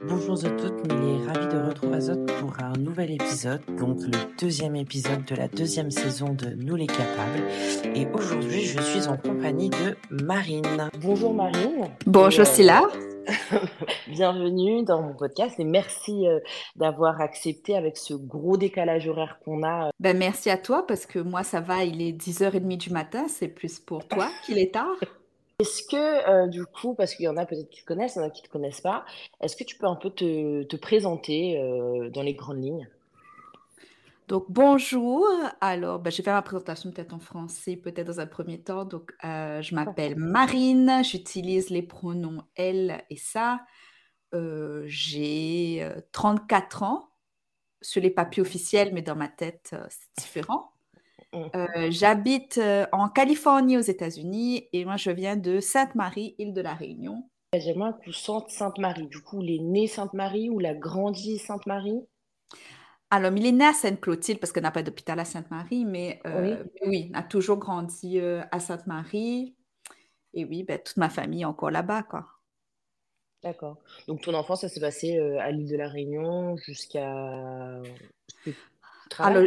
Bonjour à toutes, Milly est ravie de retrouver Azot pour un nouvel épisode, donc le deuxième épisode de la deuxième saison de Nous les Capables. Et aujourd'hui, je suis en compagnie de Marine. Bonjour Marine. Bonjour Silla. Bienvenue dans mon podcast et merci euh, d'avoir accepté avec ce gros décalage horaire qu'on a. Ben, merci à toi parce que moi ça va, il est 10h30 du matin, c'est plus pour toi qu'il est tard. Est-ce que, euh, du coup, parce qu'il y en a peut-être qui te connaissent, il y en a qui ne te connaissent pas, est-ce que tu peux un peu te, te présenter euh, dans les grandes lignes? Donc bonjour, alors ben, je vais faire ma présentation peut-être en français, peut-être dans un premier temps. Donc euh, je m'appelle Marine, j'utilise les pronoms elle et ça. j'ai 34 ans sur les papiers officiels, mais dans ma tête c'est différent. Mm. Euh, j'habite euh, en Californie aux États-Unis et moi je viens de Sainte-Marie, île de la Réunion. J'aimerais un coup Sainte-Marie. Du coup, il est né Sainte-Marie ou il a grandi Sainte-Marie? Alors, il est né à Sainte-Clotilde parce qu'on n'a pas d'hôpital à Sainte-Marie, mais euh, oui. il a toujours grandi à Sainte-Marie. Et oui, ben, toute ma famille est encore là-bas, quoi. D'accord. Donc, ton enfance, ça s'est passé à l'île de la Réunion jusqu'à... Alors,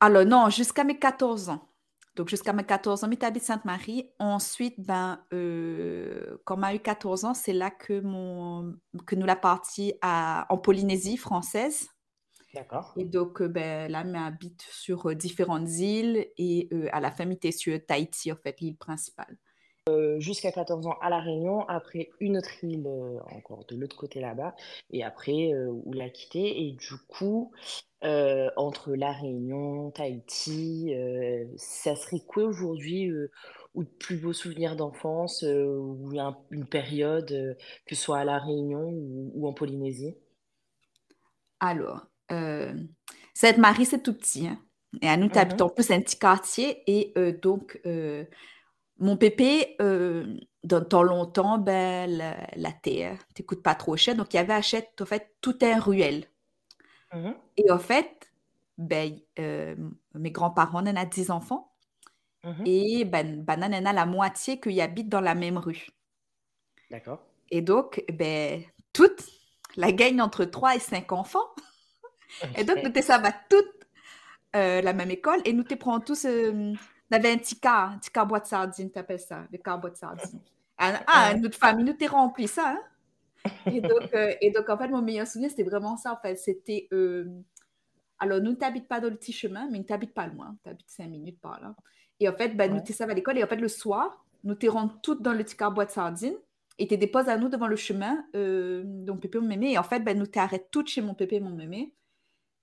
alors non, jusqu'à mes 14 ans. Donc jusqu'à mes 14 ans, j'habite Sainte-Marie. Ensuite, ben, euh, quand on eu 14 ans, c'est là que, mon, que nous la partie à, en Polynésie française. D'accord. Et donc, euh, ben, là, m'habite sur euh, différentes îles et à la fin, était sur Tahiti, en fait, l'île principale. Jusqu'à 14 ans à La Réunion, après une autre île encore de l'autre côté là-bas, et après où l'a quitté. Et du coup, euh, entre La Réunion, Tahiti. Euh, ça serait quoi aujourd'hui euh, ou de plus beaux souvenirs d'enfance ou une période, que ce soit à La Réunion ou, en Polynésie? Alors, Sainte-Marie, c'est tout petit. Hein. Et à nous, tu habites en plus un petit quartier. Et donc, mon pépé, dans temps longtemps, ben, la, la terre, t'écoutes pas trop cher. Donc, il y avait achète, en fait, tout un ruelle. Mmh et en fait, ben, euh, mes grands-parents en ont 10 enfants. Mmh et ben, ben, en a la moitié qui habitent dans la même rue. D'accord. Et donc, ben, toute la gagne entre 3 et 5 enfants. Et donc, nous ça va toutes euh, la même école et nous te prenons tous. On avait un petit car, un petit car boîte de sardines, tu appelles ça, le car boîte de sardines. Ah, ah notre famille nous t'es rempli ça. Hein? Et donc, euh, et donc, en fait, mon meilleur souvenir, c'était vraiment ça. En fait, c'était. Euh, alors, nous t'habites pas dans le petit chemin, mais nous t'habites pas loin. Tu habites cinq minutes par là. Et en fait, ben, nous t'es à l'école. Et en fait, le soir, nous t'es rentrés toutes dans le petit car boîte de sardines. Et tu déposes à nous devant le chemin, euh, donc pépé, mon mémé. Et en fait, ben, nous t'arrêtes toutes chez mon pépé, mon mémé.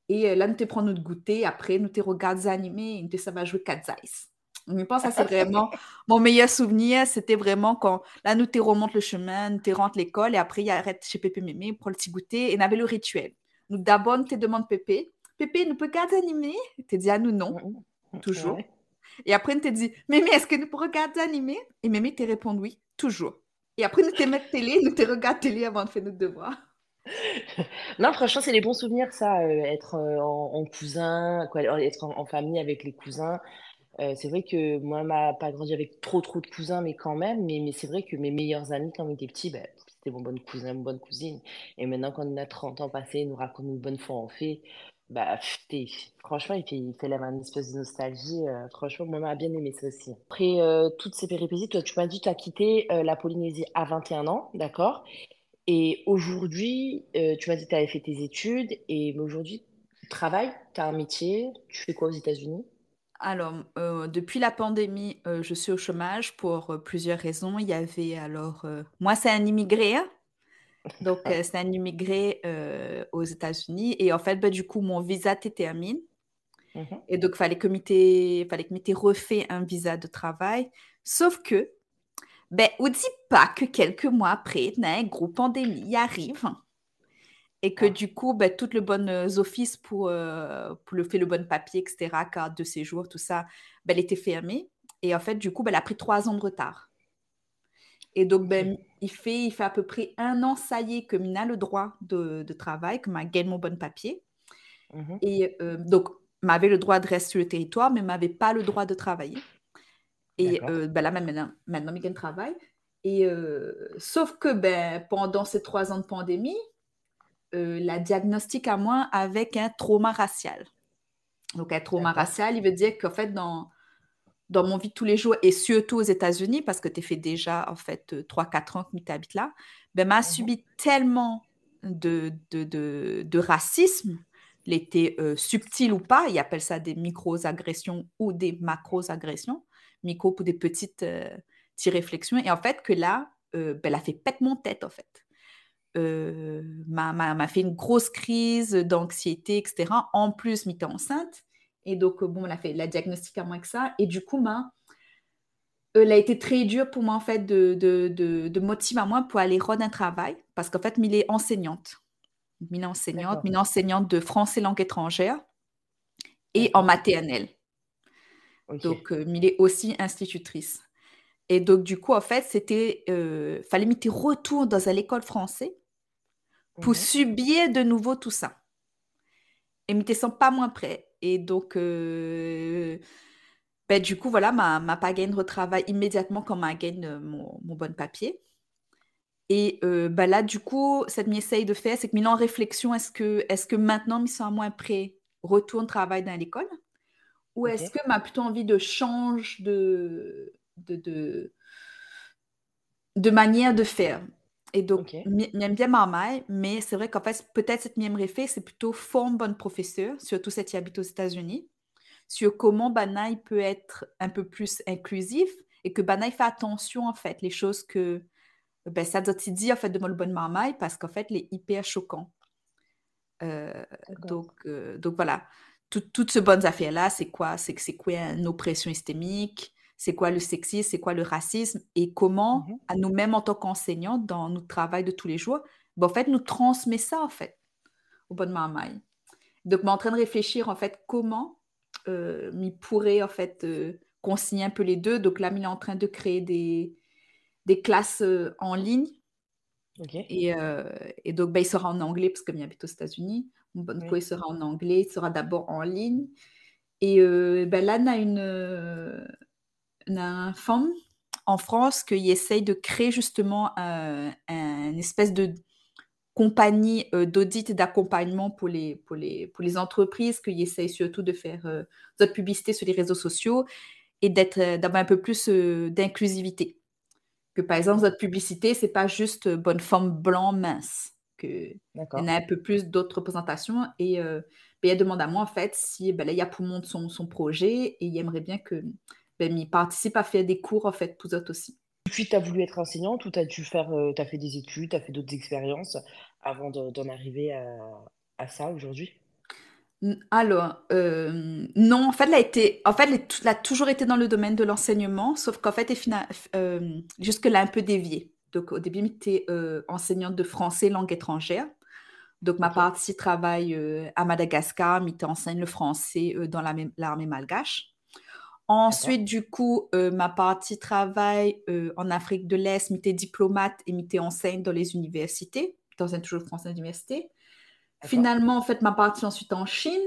Et euh, là, nous te prenons notre goûter. Après, nous te regardons animés. Et nous te ça va jouer Cat Ice. Je pense que c'est vraiment mon meilleur souvenir. C'était vraiment quand là, nous, tu remonte le chemin, nous, tu rentres l'école et après, il arrête chez Pépé Mémé pour le petit goûter et on avait le rituel. Nous, d'abord, nous te demande Pépé, Pépé, nous peut garder animé? Tu dis à nous non, mm, toujours. Et après, nous te dit, Mémé, est-ce que nous pouvons regarder animé? Et Mémé te répond oui, toujours. Et après, nous te mettre télé, nous te regarde télé avant de faire notre devoir. non, franchement, c'est des bons souvenirs, ça, euh, être euh, en, cousin, quoi, être en, famille avec les cousins. Euh, c'est vrai que moi, m'a pas grandi avec trop trop de cousins, mais quand même. Mais, c'est vrai que mes meilleurs amis, quand on était petits, ben, c'était mon bon cousin, mon bonne cousine. Et maintenant, quand on a 30 ans passés, ils nous racontent une bonne fois en fait. Bah, franchement, il fait, il fait une espèce de nostalgie. Euh, franchement, moi, m'a bien aimé ça aussi. Après euh, toutes ces péripéties, toi, tu m'as dit que tu as quitté la Polynésie à 21 ans, d'accord? Et aujourd'hui, tu m'as dit que tu avais fait tes études. Et aujourd'hui, tu travailles, tu as un métier, tu fais quoi aux États-Unis? Alors, euh, depuis la pandémie, euh, je suis au chômage pour euh, plusieurs raisons. Il y avait alors, moi, c'est un immigré, hein. donc c'est un immigré aux États-Unis. Et en fait, bah, du coup, mon visa termine. Mmh Et donc, fallait que fallait que m'était refait un visa de travail. Sauf que, ben, on dit pas que quelques mois après, un gros pandémie arrive et que ah. du coup, ben, tout le bon euh, office pour, euh, pour le faire le bon papier, etc., carte de séjour, tout ça, ben, elle était fermée. Et en fait, du coup, ben, elle a pris trois ans de retard. Et donc, ben, il, fait, il fait à peu près un an, ça y est, que Mina a le droit de, de travail, que m'a gagné mon bon papier. Mmh et euh, donc, m'avait le droit de rester sur le territoire, mais m'avait pas le droit de travailler. Et ben, là, maintenant, maintenant, il gagne travail. Et sauf que ben, pendant ces trois ans de pandémie, la diagnostic à moi avec un trauma racial. Donc, un trauma racial, il veut dire qu'en fait, dans, dans mon vie de tous les jours, et surtout aux États-Unis, parce que tu fait déjà, en fait, 3-4 ans que tu habites là, ben, m'a mmh subi tellement de, de, de, de racisme, l'été subtil ou pas, ils appellent ça des micro-agressions ou des macro-agressions, micro pour des petites, réflexions, et en fait, que là, ben, elle a fait pète mon tête, en fait. M'a fait une grosse crise d'anxiété, etc. En plus, m'était enceinte. Et donc, bon, elle a fait la diagnostic à moi que ça. Et du coup, ben, elle a été très dur pour moi, en fait, de, de, de, motiver à moi pour aller rendre un travail. Parce qu'en fait, elle est enseignante. Elle est enseignante, elle est enseignante de français langue étrangère et en maternelle. Donc, euh, est aussi institutrice. Et donc, du coup, en fait, c'était. Euh, fallait mettre retour dans l'école française pour subir de nouveau tout ça. Et ne sens pas moins prêt. Et donc, euh, ben, du coup, voilà, ma, ma pagaine retravaille immédiatement quand ma gagne euh, mon, mon, bon papier. Et euh, ben là, du coup, ce que j'essaye de faire, c'est que, en réflexion, est-ce que, est que maintenant, je suis moins prêt, retourne travailler dans l'école? Ou est-ce que m'a plutôt envie de changer de, de, de, de manière de faire? Et donc, j'aime bien Marmaille, mais c'est vrai qu'en fait, peut-être cette même réfé, c'est plutôt forme bonne professeur, surtout cette qui habite aux États-Unis, sur comment Banaï peut être un peu plus inclusif et que Banaï fait attention, en fait, les choses que ben, ça doit dit, en fait, de mon bonne Marmaille, parce qu'en fait, il est hyper choquant. Euh, donc, euh, donc voilà, toutes ces bonnes affaires-là, c'est quoi? C'est c'est quoi une oppression systémique? C'est quoi le sexisme, c'est quoi le racisme et comment, mmh à nous-mêmes en tant qu'enseignants, dans notre travail de tous les jours, ben, en fait, nous transmet ça, en fait, au bon mamaï. Donc, je suis en train de réfléchir, en fait, comment euh, pourrait, en fait, euh, consigner un peu les deux. Donc là, il est en train de créer des, des classes euh, en ligne. Et, euh, et, donc, ben, il sera en anglais, parce que il habite aux États-Unis. Bon il sera en anglais, il sera d'abord en ligne. Et ben, là, on a une une femme en France qui essaye de créer justement un, une espèce de compagnie euh, d'audit et d'accompagnement pour les, pour, les, pour les entreprises, qui essaye surtout de faire euh, de publicité sur les réseaux sociaux et d'être, euh, d'avoir un peu plus d'inclusivité. Que par exemple, votre publicité, c'est pas juste bonne femme blanc mince. Que il y en a un peu plus d'autres représentations. Et euh, ben, elle demande à moi, en fait, si ben, là, il y a pour monde son, son projet et il aimerait bien que ben, il participe à faire des cours en fait pour autres aussi. Puis tu as voulu être enseignante ou tu as dû faire, euh, tu as fait des études, tu as fait d'autres expériences avant d'en arriver à, à ça aujourd'hui? Alors, euh, non, en fait, elle a, été, en fait, elle a toujours été dans le domaine de l'enseignement, sauf qu'en fait, euh, jusque-là, un peu déviée. Donc, au début, elle était enseignante de français langue étrangère. Donc, ma partie travaille à Madagascar, elle enseigne le français dans l'armée malgache. Ensuite, du coup, euh, ma partie travail euh, en Afrique de l'Est, m'était diplomate et m'était enseigne dans les universités, dans un toujours français d'université. Finalement, en fait, ma partie ensuite en Chine.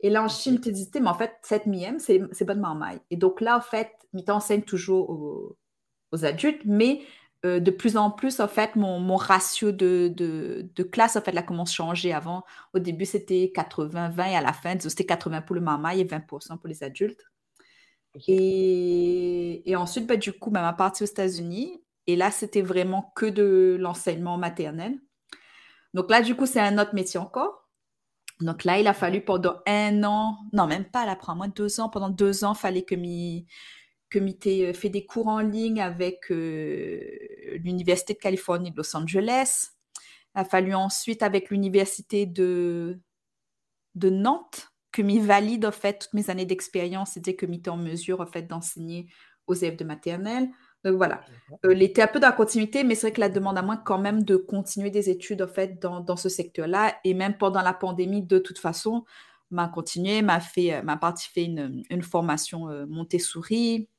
Et là, en Chine, m'était dit, mais en fait, cette mième, c'est bonne marmaille. Et donc là, en fait, m'était enseigne toujours aux, adultes, mais euh, de plus en plus, en fait, mon, ratio de, de, classe, en fait, là, commence à changer. Avant, au début, c'était 80-20 et à la fin, c'était 80 pour le marmaille et 20% pour les adultes. Et, ensuite, bah, du coup, bah, ma partie aux États-Unis. Et là, c'était vraiment que de l'enseignement maternel. Donc là, du coup, c'est un autre métier encore. Donc là, il a fallu pendant un an, non, même pas, là, prend moins deux ans. Pendant deux ans, il fallait que mi que euh, fait des cours en ligne avec euh, l'Université de Californie de Los Angeles. Il a fallu ensuite avec l'Université de, de Nantes que m'y valide en fait toutes mes années d'expérience et que m'y en mesure en fait d'enseigner aux élèves de maternelle. Donc voilà, euh, l'été un peu dans la continuité, mais c'est vrai que la demande à moi quand même de continuer des études en fait dans, dans ce secteur-là et même pendant la pandémie de toute façon m'a continué, m'a fait euh, m'a partie fait une, une formation euh, Montessori.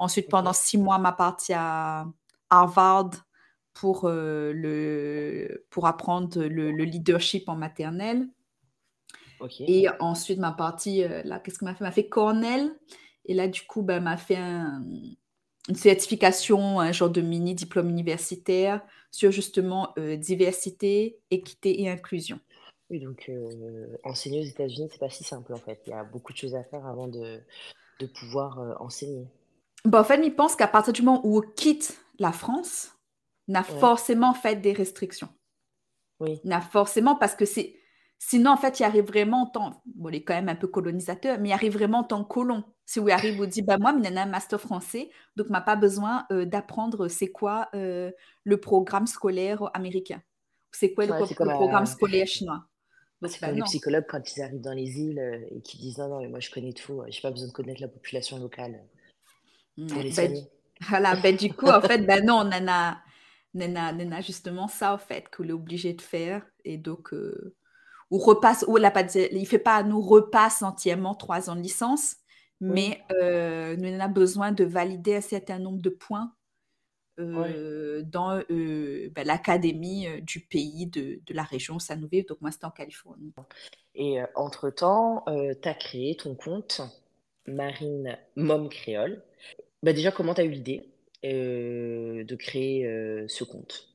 Ensuite pendant six mois m'a partie à Harvard pour le pour apprendre le, le leadership en maternelle. Et ensuite, ma partie, euh, là, qu'est-ce que m'a fait? M'a fait Cornell. Et là, du coup, ben, m'a fait un, une certification, un genre de mini diplôme universitaire sur justement diversité, équité et inclusion. Oui, donc enseigner aux États-Unis, c'est pas si simple en fait. Il y a beaucoup de choses à faire avant de, de pouvoir enseigner. Bon, en fait, il pense qu'à partir du moment où on quitte la France, on a forcément fait des restrictions. Oui. On a forcément, parce que c'est. Sinon, en fait, il arrive vraiment en tant. Bon, il est quand même un peu colonisateur, mais il arrive vraiment en tant que colon. Si vous arrive, vous dit, bah, moi, il a un master français, donc m'a pas besoin d'apprendre c'est quoi le programme scolaire américain. C'est quoi le, programme scolaire chinois. C'est comme les psychologues quand ils arrivent dans les îles euh, et qui disent non, non, mais moi je connais tout, j'ai pas besoin de connaître la population locale pour les ben, Voilà, ben, du coup, en fait, ben non, on en a, on a, justement ça, en fait, qu'on est obligé de faire. Et donc, euh, ou repasse, ou la, il fait pas, nous repasse entièrement trois ans de licence, mais euh, nous on a besoin de valider un certain nombre de points euh, dans euh, ben, l'académie du pays de, de la région Sanouville. Donc, moi, c'était en Californie. Et entre-temps, tu as créé ton compte Marine Mom Créole. Bah, déjà, comment tu as eu l'idée de créer ce compte?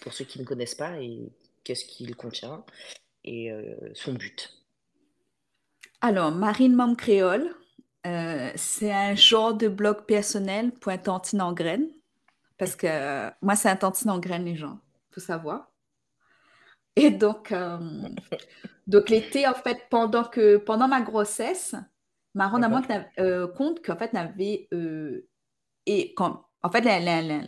Pour ceux qui ne connaissent pas, et qu'est-ce qu'il contient? Et son but Alors, Marine Mom Créole, c'est un genre de blog personnel pointant en graines parce que euh, moi, c'est un tantine en graines, les gens, faut savoir. Et donc, euh, donc l'été, en fait, pendant, que, pendant ma grossesse, ma moi euh, compte qu'en fait, n'avait. et quand, en fait, la,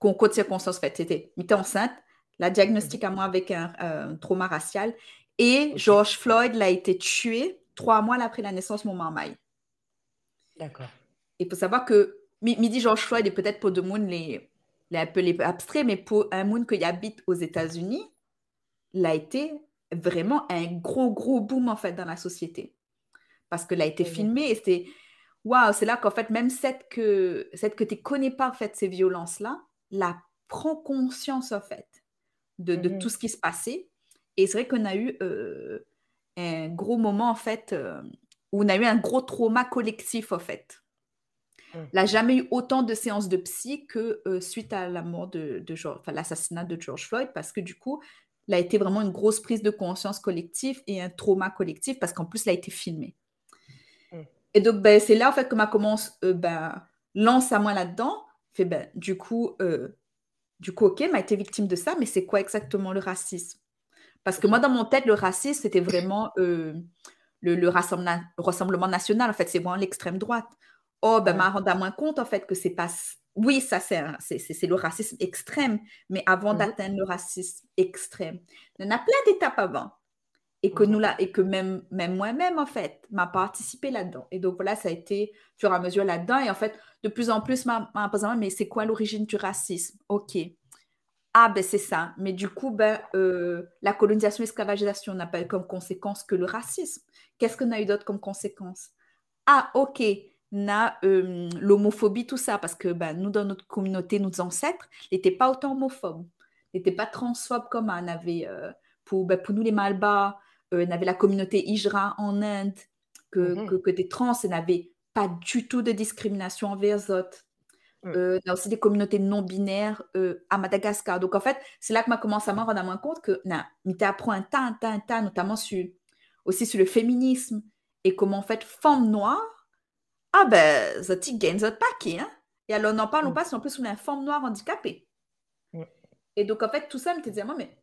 concours de circonstances, en fait, c'était, j'étais enceinte, la diagnostic à moi avec un, trauma racial, et George Floyd l'a été tué trois mois après la naissance de mon maman. D'accord. Il faut savoir que Midi George Floyd est peut-être pour de monde les, les un peu les abstraits, mais pour un monde qui habite aux États-Unis, l'a été vraiment un gros, gros boom en fait dans la société. Parce que l'a été filmé et c'est waouh, c'est là qu'en fait, même cette que, cette que tu ne connais pas en fait ces violences-là, la prend conscience en fait de, de mm-hmm. tout ce qui se passait. Et c'est vrai qu'on a eu euh, un gros moment en fait euh, où on a eu un gros trauma collectif en fait. Il n'a jamais eu autant de séances de psy que euh, suite à la mort de, de l'assassinat de George Floyd, parce que du coup, il a été vraiment une grosse prise de conscience collective et un trauma collectif, parce qu'en plus, il a été filmé. Mm. Et donc, ben, c'est là, en fait, que ma commence, ben, lance à moi là-dedans. Fait, ben, du coup, du coup, OK, m'a été victime de ça, mais c'est quoi exactement le racisme? Parce que moi, dans mon tête, le racisme, c'était vraiment le, le rassemblement national. En fait, c'est vraiment l'extrême droite. Oh, ben, m'a rendu à moins compte, en fait, que c'est pas. Oui, ça, c'est le racisme extrême, mais avant mmh d'atteindre le racisme extrême, il y en a plein d'étapes avant. Et que, mmh nous, là, et que même, même moi-même, en fait, m'a participé là-dedans. Et donc, voilà, ça a été fur et à mesure là-dedans. Et en fait, de plus en plus, m'a posé, mais c'est quoi l'origine du racisme? OK. Ah, ben c'est ça. Mais du coup, ben, euh, la colonisation et l'esclavagisation n'a pas eu comme conséquence que le racisme. Qu'est-ce qu'on a eu d'autre comme conséquence? Ah, OK na euh, l'homophobie, tout ça, parce que ben, nous, dans notre communauté, nos ancêtres n'étaient pas autant homophobes, n'étaient pas transphobes comme on avait euh, pour, ben, pour nous les Malbas, on avait la communauté Ijra en Inde, que, mm-hmm. que, des trans n'avaient pas du tout de discrimination envers autres. Mm. on a aussi des communautés non binaires à Madagascar. Donc, en fait, c'est là que m'a commencé à me rendre moins compte que, na, apprend un tas, un tas, un tas, notamment sur, aussi sur le féminisme et comment, en fait, femme noire ah ben, ça gagne ça paquet, hein? Et alors, n'en parlons mm. pas si en plus on est une femme noire handicapée. Mm. Et donc, en fait, tout ça me disait, moi, mais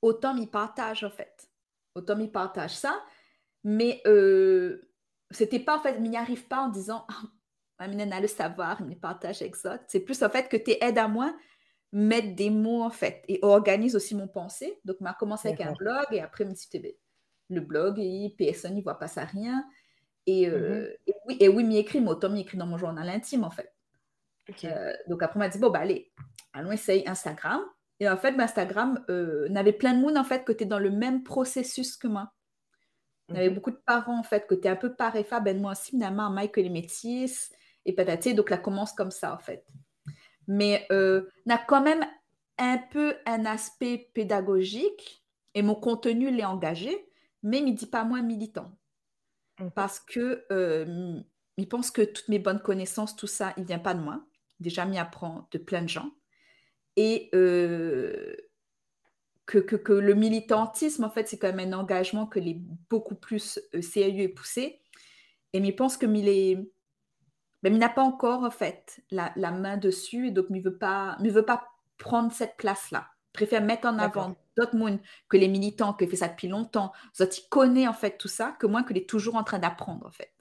autant m'y partage, en fait. Autant m'y partage ça. Mais euh, c'était pas, en fait, m'y arrive pas en disant, ah, a le savoir, il me partage ça. C'est plus, en fait, que tu aides à moi mettre des mots, en fait, et organise aussi mon pensée. Donc, m'a commencé avec un blog, et après, me dit, le blog, et personne n'y voit pas ça rien. Et, euh, et, oui, et oui, m'y écrit, mais autant m'y écrit dans mon journal intime, en fait. Euh, donc après, on m'a dit, bon, bah allez, allons essayer Instagram. Et en fait, Instagram euh, n'avait plein de monde, en fait, que tu es dans le même processus que moi. Y avait mmh beaucoup de parents, en fait, que tu es un peu pareil, ben moi aussi, finalement, Mike, les métis, et patati. Donc, là, commence comme ça, en fait. Mais euh, a quand même un peu un aspect pédagogique, et mon contenu l'est engagé, mais il ne dit pas moins militant. Mmh. Parce que il pense que toutes mes bonnes connaissances, tout ça, il vient pas de moi. Déjà, m'y apprend de plein de gens. Et euh, que, que, le militantisme, en fait, c'est quand même un engagement que les beaucoup plus sérieux et poussé. Et il pense que est, ben, il n'a pas encore, en fait, la, la, main dessus. Et donc, il ne veut, pas, veut pas prendre cette place-là. Il préfère mettre en avant d'autres monde que les militants, qui fait ça depuis longtemps. Il connaît, en fait, tout ça, que moi, qu'il est toujours en train d'apprendre, en fait.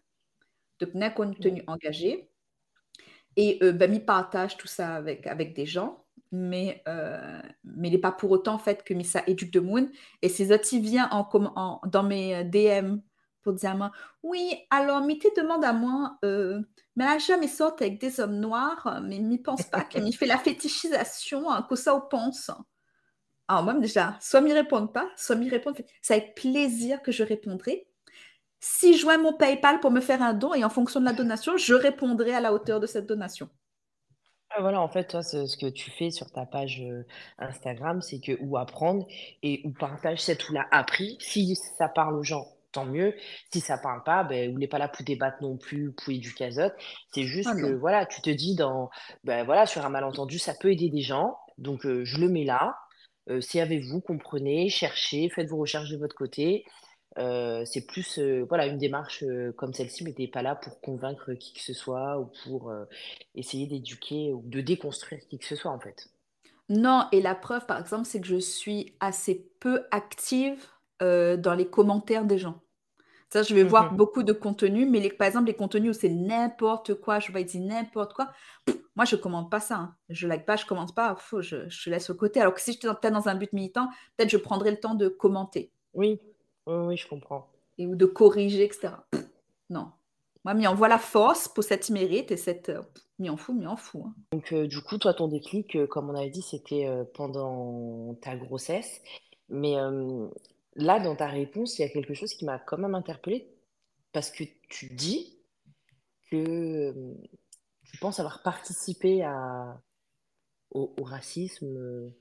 Donc, n'a contenu engagé. Et euh, ben, il partage tout ça avec, avec des gens mais, euh, mais il n'est pas pour autant fait que ça éduque de Moon. Et autres, il vient en, en, dans mes euh, DM pour dire à moi, oui, alors Mité demande à moi, euh, mais elle jamais sorti avec des hommes noirs, mais il pense pas qu'il fait la fétichisation, hein, que ça on pense. Alors moi déjà, soit m'y répondent pas, soit m'y répondent. C'est avec plaisir que je répondrai. Si je joins mon PayPal pour me faire un don et en fonction de la donation, je répondrai à la hauteur de cette donation. Ah, voilà, en fait, toi, ce que tu fais sur ta page Instagram, c'est que ou apprendre et ou partage cette ou l'a appris. Si ça parle aux gens, tant mieux. Si ça parle pas, ben, vous n'êtes pas là pour débattre non plus, pour éduquer les autres. C'est juste ah que, voilà, tu te dis dans, ben voilà, sur un malentendu, ça peut aider des gens. Donc, je le mets là. c'est avec vous, comprenez, cherchez, faites vos recherches de votre côté. Euh, c'est plus euh, voilà une démarche euh, comme celle-ci, mais t'es pas là pour convaincre qui que ce soit ou pour essayer d'éduquer ou de déconstruire qui que ce soit en fait. Non, et la preuve par exemple, c'est que je suis assez peu active dans les commentaires des gens. Ça, je vais voir mmh beaucoup de contenu, mais par exemple, les contenus où c'est n'importe quoi, je vais dire n'importe quoi, moi, je ne commente pas ça. Hein. Je like pas, je commente pas, je, je laisse au côté. Alors que si j'étais peut-être dans un but militant, peut-être je prendrais le temps de commenter. Oui, oui, je comprends. Et, ou de corriger, etc. Non. Moi, m'y envoie la force pour cette mérite et cette. Euh, m'y en fout, m'y en fout. Hein. Donc, euh, du coup, toi, ton déclic, euh, comme on avait dit, c'était pendant ta grossesse. Mais là, dans ta réponse, il y a quelque chose qui m'a quand même interpellée. Parce que tu dis que tu penses avoir participé à, au racisme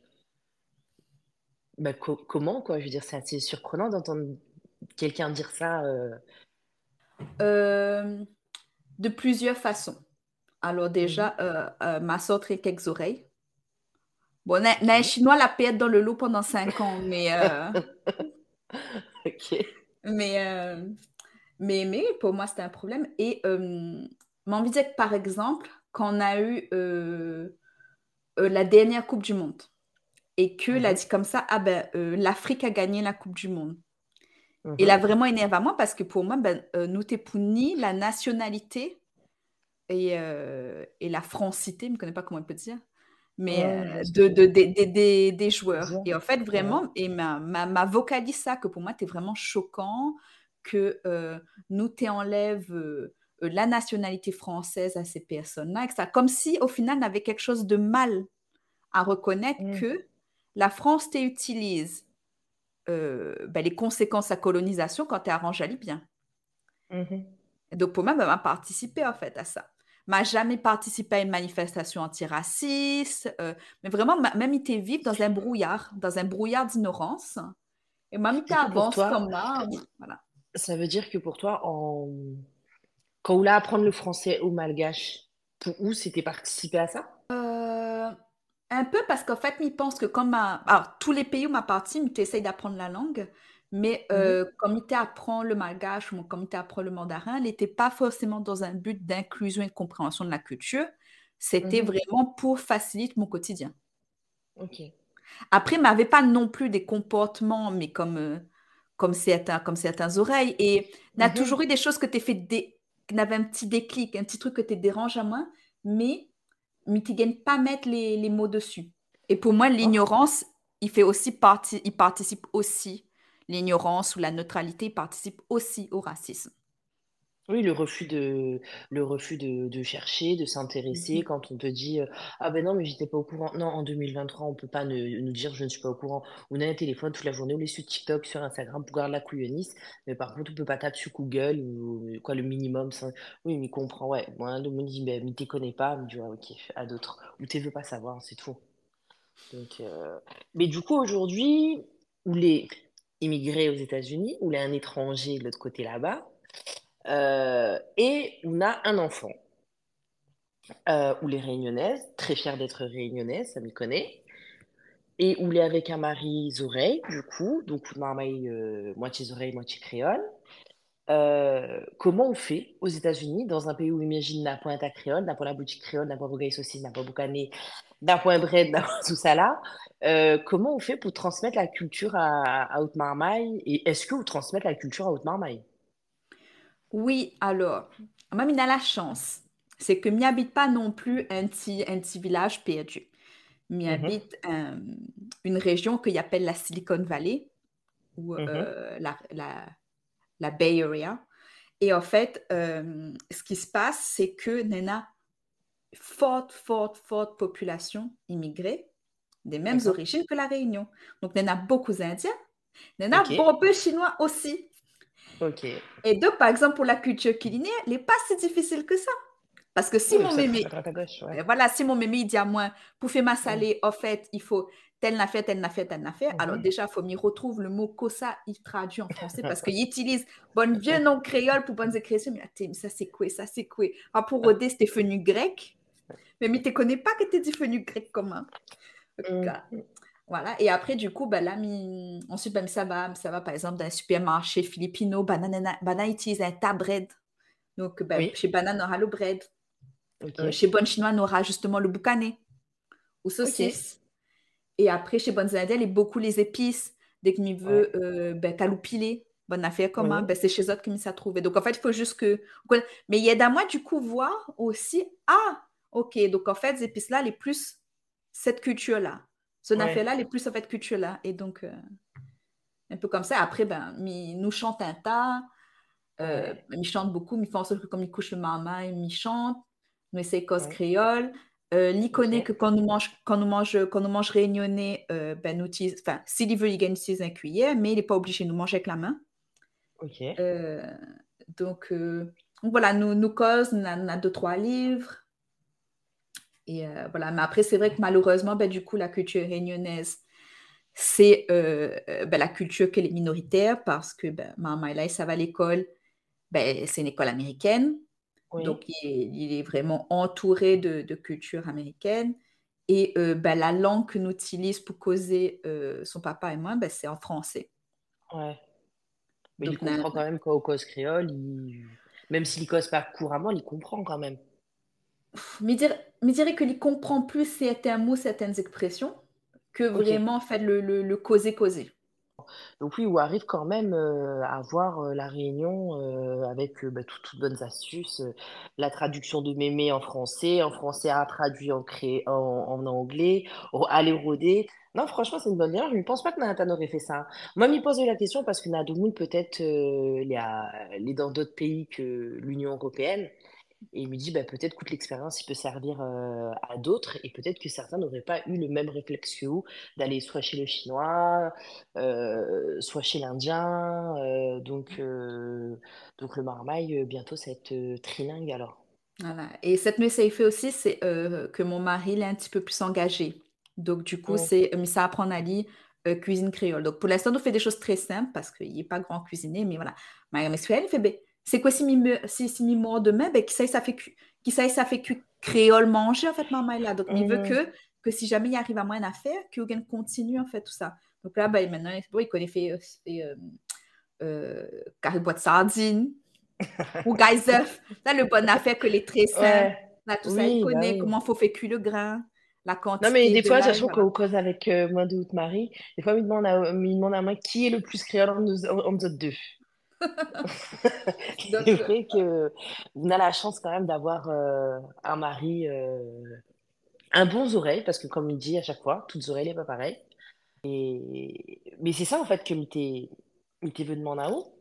bah, comment, quoi? Je veux dire, c'est assez surprenant d'entendre quelqu'un dire ça. Euh. Euh, de plusieurs façons. Alors déjà, mmh. euh, ma soeur a quelques oreilles. Bon, un chinois la pète dans le lot pendant cinq ans, mais Ok. mais, mais mais pour moi c'était un problème. Et m'a envie de dire que par exemple, quand on a eu la dernière Coupe du Monde, et qu'elle a mhm. dit comme ça, ah ben, euh, l'Afrique a gagné la Coupe du Monde. Il mhm. a vraiment énervé à moi parce que pour moi, ben, euh, nous ni la nationalité et, euh, et la francité, je ne connais pas comment on peut dire, mais de, de, des joueurs. Et en fait, vraiment, et ma, ma, ma vocalise ça, que pour moi, tu es vraiment choquant, que nous t'enlève la nationalité française à ces personnes-là, comme si au final, on avait quelque chose de mal à reconnaître mm. que la France t'utilise euh, ben, les conséquences de la colonisation quand tu arranges à bien. Mm-hmm. Donc pour moi, elle m'a participé en fait à ça. M'a jamais participé à une manifestation antiraciste, euh, mais vraiment, même été vivre dans un brouillard, dans un brouillard d'ignorance. Et même tu avances comme là, voilà. Ça veut dire que pour toi, en... quand vous voulez apprendre le français au malgache, pour où c'était participer à ça? euh, un peu parce qu'en fait, ils pensent que comme Alors, tous les pays où ma partie, tu essayes d'apprendre la langue, mais mmh euh, comme tu apprends le malgache ou comme tu apprends le mandarin, il n'était pas forcément dans un but d'inclusion et de compréhension de la culture. C'était mmh vraiment pour faciliter mon quotidien. Ok. Après, il m'avait pas non plus des comportements, mais comme, euh, comme, certains, comme certains oreilles. Et il y a mmh toujours eu des choses que tu fait, avaient un petit déclic, un petit truc que tu dérange à moi, mais ne pas mettre les, mots dessus. Et pour moi, l'ignorance, il aussi partie, il participe aussi, l'ignorance ou la neutralité participe aussi au racisme. Oui, le refus de, le refus de, de chercher, de s'intéresser, mhm. quand on te dit Ah ben non, mais j'étais pas au courant. Non, en 2023, on peut pas nous dire Je ne suis pas au courant. On a un téléphone toute la journée, on est sur TikTok, sur Instagram pour garder la couillonniste. Mais par contre, on peut pas taper sur Google ou quoi, le minimum. Ça... Oui, mais il comprend, ouais. Moi, on me dit Ben, mais tu connais pas. me dit Ok, à d'autres. Ou tu veux pas savoir, c'est tout. Donc, euh, Mais du coup, aujourd'hui, où les immigrés aux États-Unis, ou les un étranger de l'autre côté là-bas, Euh, et on a un enfant. Euh, où les réunionnaises, très fière d'être réunionnaise, ça me connaît. Et où est avec un mari Zoreille, du coup, donc marmaille, euh, moitié Zoreille, moitié créole. Euh, comment on fait aux États-Unis, dans un pays où imagine n'a point à créole, n'a pas la boutique créole, n'a pas bougaille saucisse, n'a pas boucané, n'a point bread, n'a pas tout ça là. Euh, comment on fait pour transmettre la culture à, à Haute-Marmaille? Et est-ce que vous transmettez la culture à Haute-Marmaille? Oui, alors, moi, il a la chance. C'est que m'y habite pas non plus un petit, un petit village perdu. M'y Mhm, habite euh, une région qu'il appelle la Silicon Valley, ou mhm, euh, la, la, la Bay Area. Et en fait, euh, ce qui se passe, c'est que Nena, forte, forte, forte population immigrée, des mêmes d'accord. origines que la Réunion. Donc, Nena, beaucoup d'Indiens. Nena, Ok, bon peu Chinois aussi. Ok. Et donc, par exemple, pour la culture culinaire, elle n'est pas si difficile que ça. Parce que si Oui, mon mémé, ouais. voilà, si mon mémé il dit à moi, pour faire ma salée, en fait, il faut tel n'a fait, tel n'a fait, tel n'a fait. Alors mhm. déjà, il faut m'y retrouve le mot kosa, il traduit en français parce qu'il utilise bon vieux nom créole pour bonnes écritures. Mais, mais ça c'est quoi, ça c'est quoi? Ah, pour Rodé, c'était venu grec. Mais tu ne connais pas que tu es devenu grec comment. Mm, Voilà. Et après, du coup, ben là, mi... ensuite, ben, ça va, ça va, par exemple, dans un supermarché filipino, banana, banana utilise un tabred. Donc, ben, Oui, chez Banane, on aura le bread. Euh, chez Bonne Chinois, on aura justement le boucané ou saucisse. Et après, chez Bonnes Indiennes, il y a beaucoup les épices. Dès que m'y ouais, veut, euh, ben, caloupilé, bonne affaire comment, oui, ben, c'est chez eux que m'y ça trouvé. Donc, en fait, il faut juste que... Mais il y a à moi, du coup, voir aussi, ah, ok, donc en fait, ces épices-là, les plus cette culture-là. Ce ouais, affaire-là, les plus cette culture-là. Et donc, euh, un peu comme ça. Après, ben, mi, nous chante un tas. Euh, il chante beaucoup, il fait en sorte que comme il couche le marmaille, il chante, nous essaie cause créole. Euh, il connaît ok, que quand nous mange, quand nous mange, quand nous mange réunionnais, euh, ben nous utilise, enfin, s'il veut, il gagne utilise un cuillère, mais il n'est pas obligé de nous manger avec la main. ok, Euh, donc, donc voilà, nous, nous cause, on a, on a deux, trois livres. Et euh, voilà, mais après, c'est vrai que malheureusement, ben, du coup, la culture réunionnaise, c'est euh, euh, ben, la culture qu'elle est minoritaire parce que ben, maman, ça va à l'école, ben, c'est une école américaine. Donc, il est, il est vraiment entouré de, de culture américaine. Et euh, ben, la langue que nous utilisons pour causer euh, son papa et moi, ben, c'est en français. ouais. Mais il Donc, comprend quand même on cause créole, il... même s'il cause pas couramment, il comprend quand même. Me dire, me dirais que il comprend plus certains mots, certaines expressions, que vraiment en fait le, le, le causer-causer. Donc oui, où arrive quand même euh, à voir euh, la réunion euh, avec bah, toutes, bonnes astuces, la traduction de mémé en français, en français à traduit en, cré... en, en anglais, aller roder. Non, franchement, c'est une bonne idée. Je ne pense pas que Nathan aurait fait ça. hein. Moi, je me posais la question parce que Nadomoun, peut-être, il est dans d'autres pays que l'Union européenne. Et il me dit, bah, peut-être que l'expérience, il peut servir euh, à d'autres et peut-être que certains n'auraient pas eu le même réflexe que vous d'aller soit chez le Chinois, euh, soit chez l'Indien. euh, donc, euh, donc le marmaille, bientôt, ça va être trilingue alors. Voilà. Et cette nuit, ça fait aussi, c'est que mon mari il est un petit peu plus engagé. Donc, du coup, c'est ça apprendre à lire euh, cuisine créole. Donc, pour l'instant, on fait des choses très simples parce qu'il n'est pas grand cuisinier, mais voilà. Ma mère il fait, c'est quoi si mi mi mort demain, ben, qui sait ça fait sait ça fait cu- créole manger, en fait, maman est là. Donc, il veut que, que si jamais il arrive à moins d'affaires, qu'il continue, en fait, tout ça. Donc là, ben, maintenant, il connaît fait, fait carré boîte de sardines. Ou Geisef, là, le bon affaire que les. Ouais, Là, tout ça, il bah connaît oui. comment il faut faire cuire le grain, la Non, mais quantité des de fois, de toute l'ail, façon, quand voilà. on cause avec euh, moi de Haute-Marie, des fois, il me demande à, il me demande à moi qui est le plus créole entre nous, entre nous deux. C'est vrai que on a la chance quand même d'avoir euh, un mari, euh, un bon oreille, parce que comme il dit à chaque fois, toutes oreilles n'est pas pareil. Et... Mais c'est ça en fait que m'était venu demander en haut,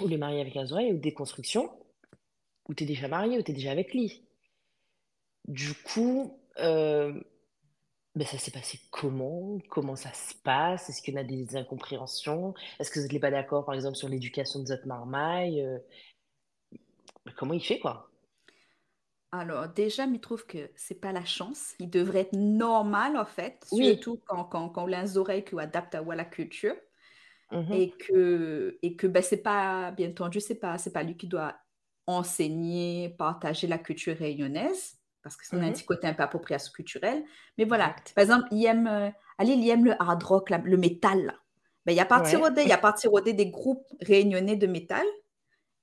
ou le marié avec un oreilles, ou des constructions, ou t'es déjà marié, ou t'es déjà avec lui. Du coup, euh, ben ça s'est passé comment? Comment ça se passe? Est-ce qu'il y en a des incompréhensions? Est-ce que vous n'êtes pas d'accord, par exemple, sur l'éducation de votre marmaille? Euh, ben, comment il fait, quoi? alors, déjà, il trouve que c'est pas la chance. Il devrait être normal, en fait, Oui, surtout quand, quand, quand on a les oreilles qui adaptent à la culture. Mhm. et que, et que ben, c'est pas, bien entendu, c'est pas, c'est pas lui qui doit enseigner, partager la culture réunionnaise, parce que c'est un petit côté un peu appropriation culturelle. Mais voilà, par exemple, il aime, euh, il aime le hard rock, la- le métal. là. Ben, il y a parti Ouais. rodé, il y a parti rodé des groupes réunionnais de métal.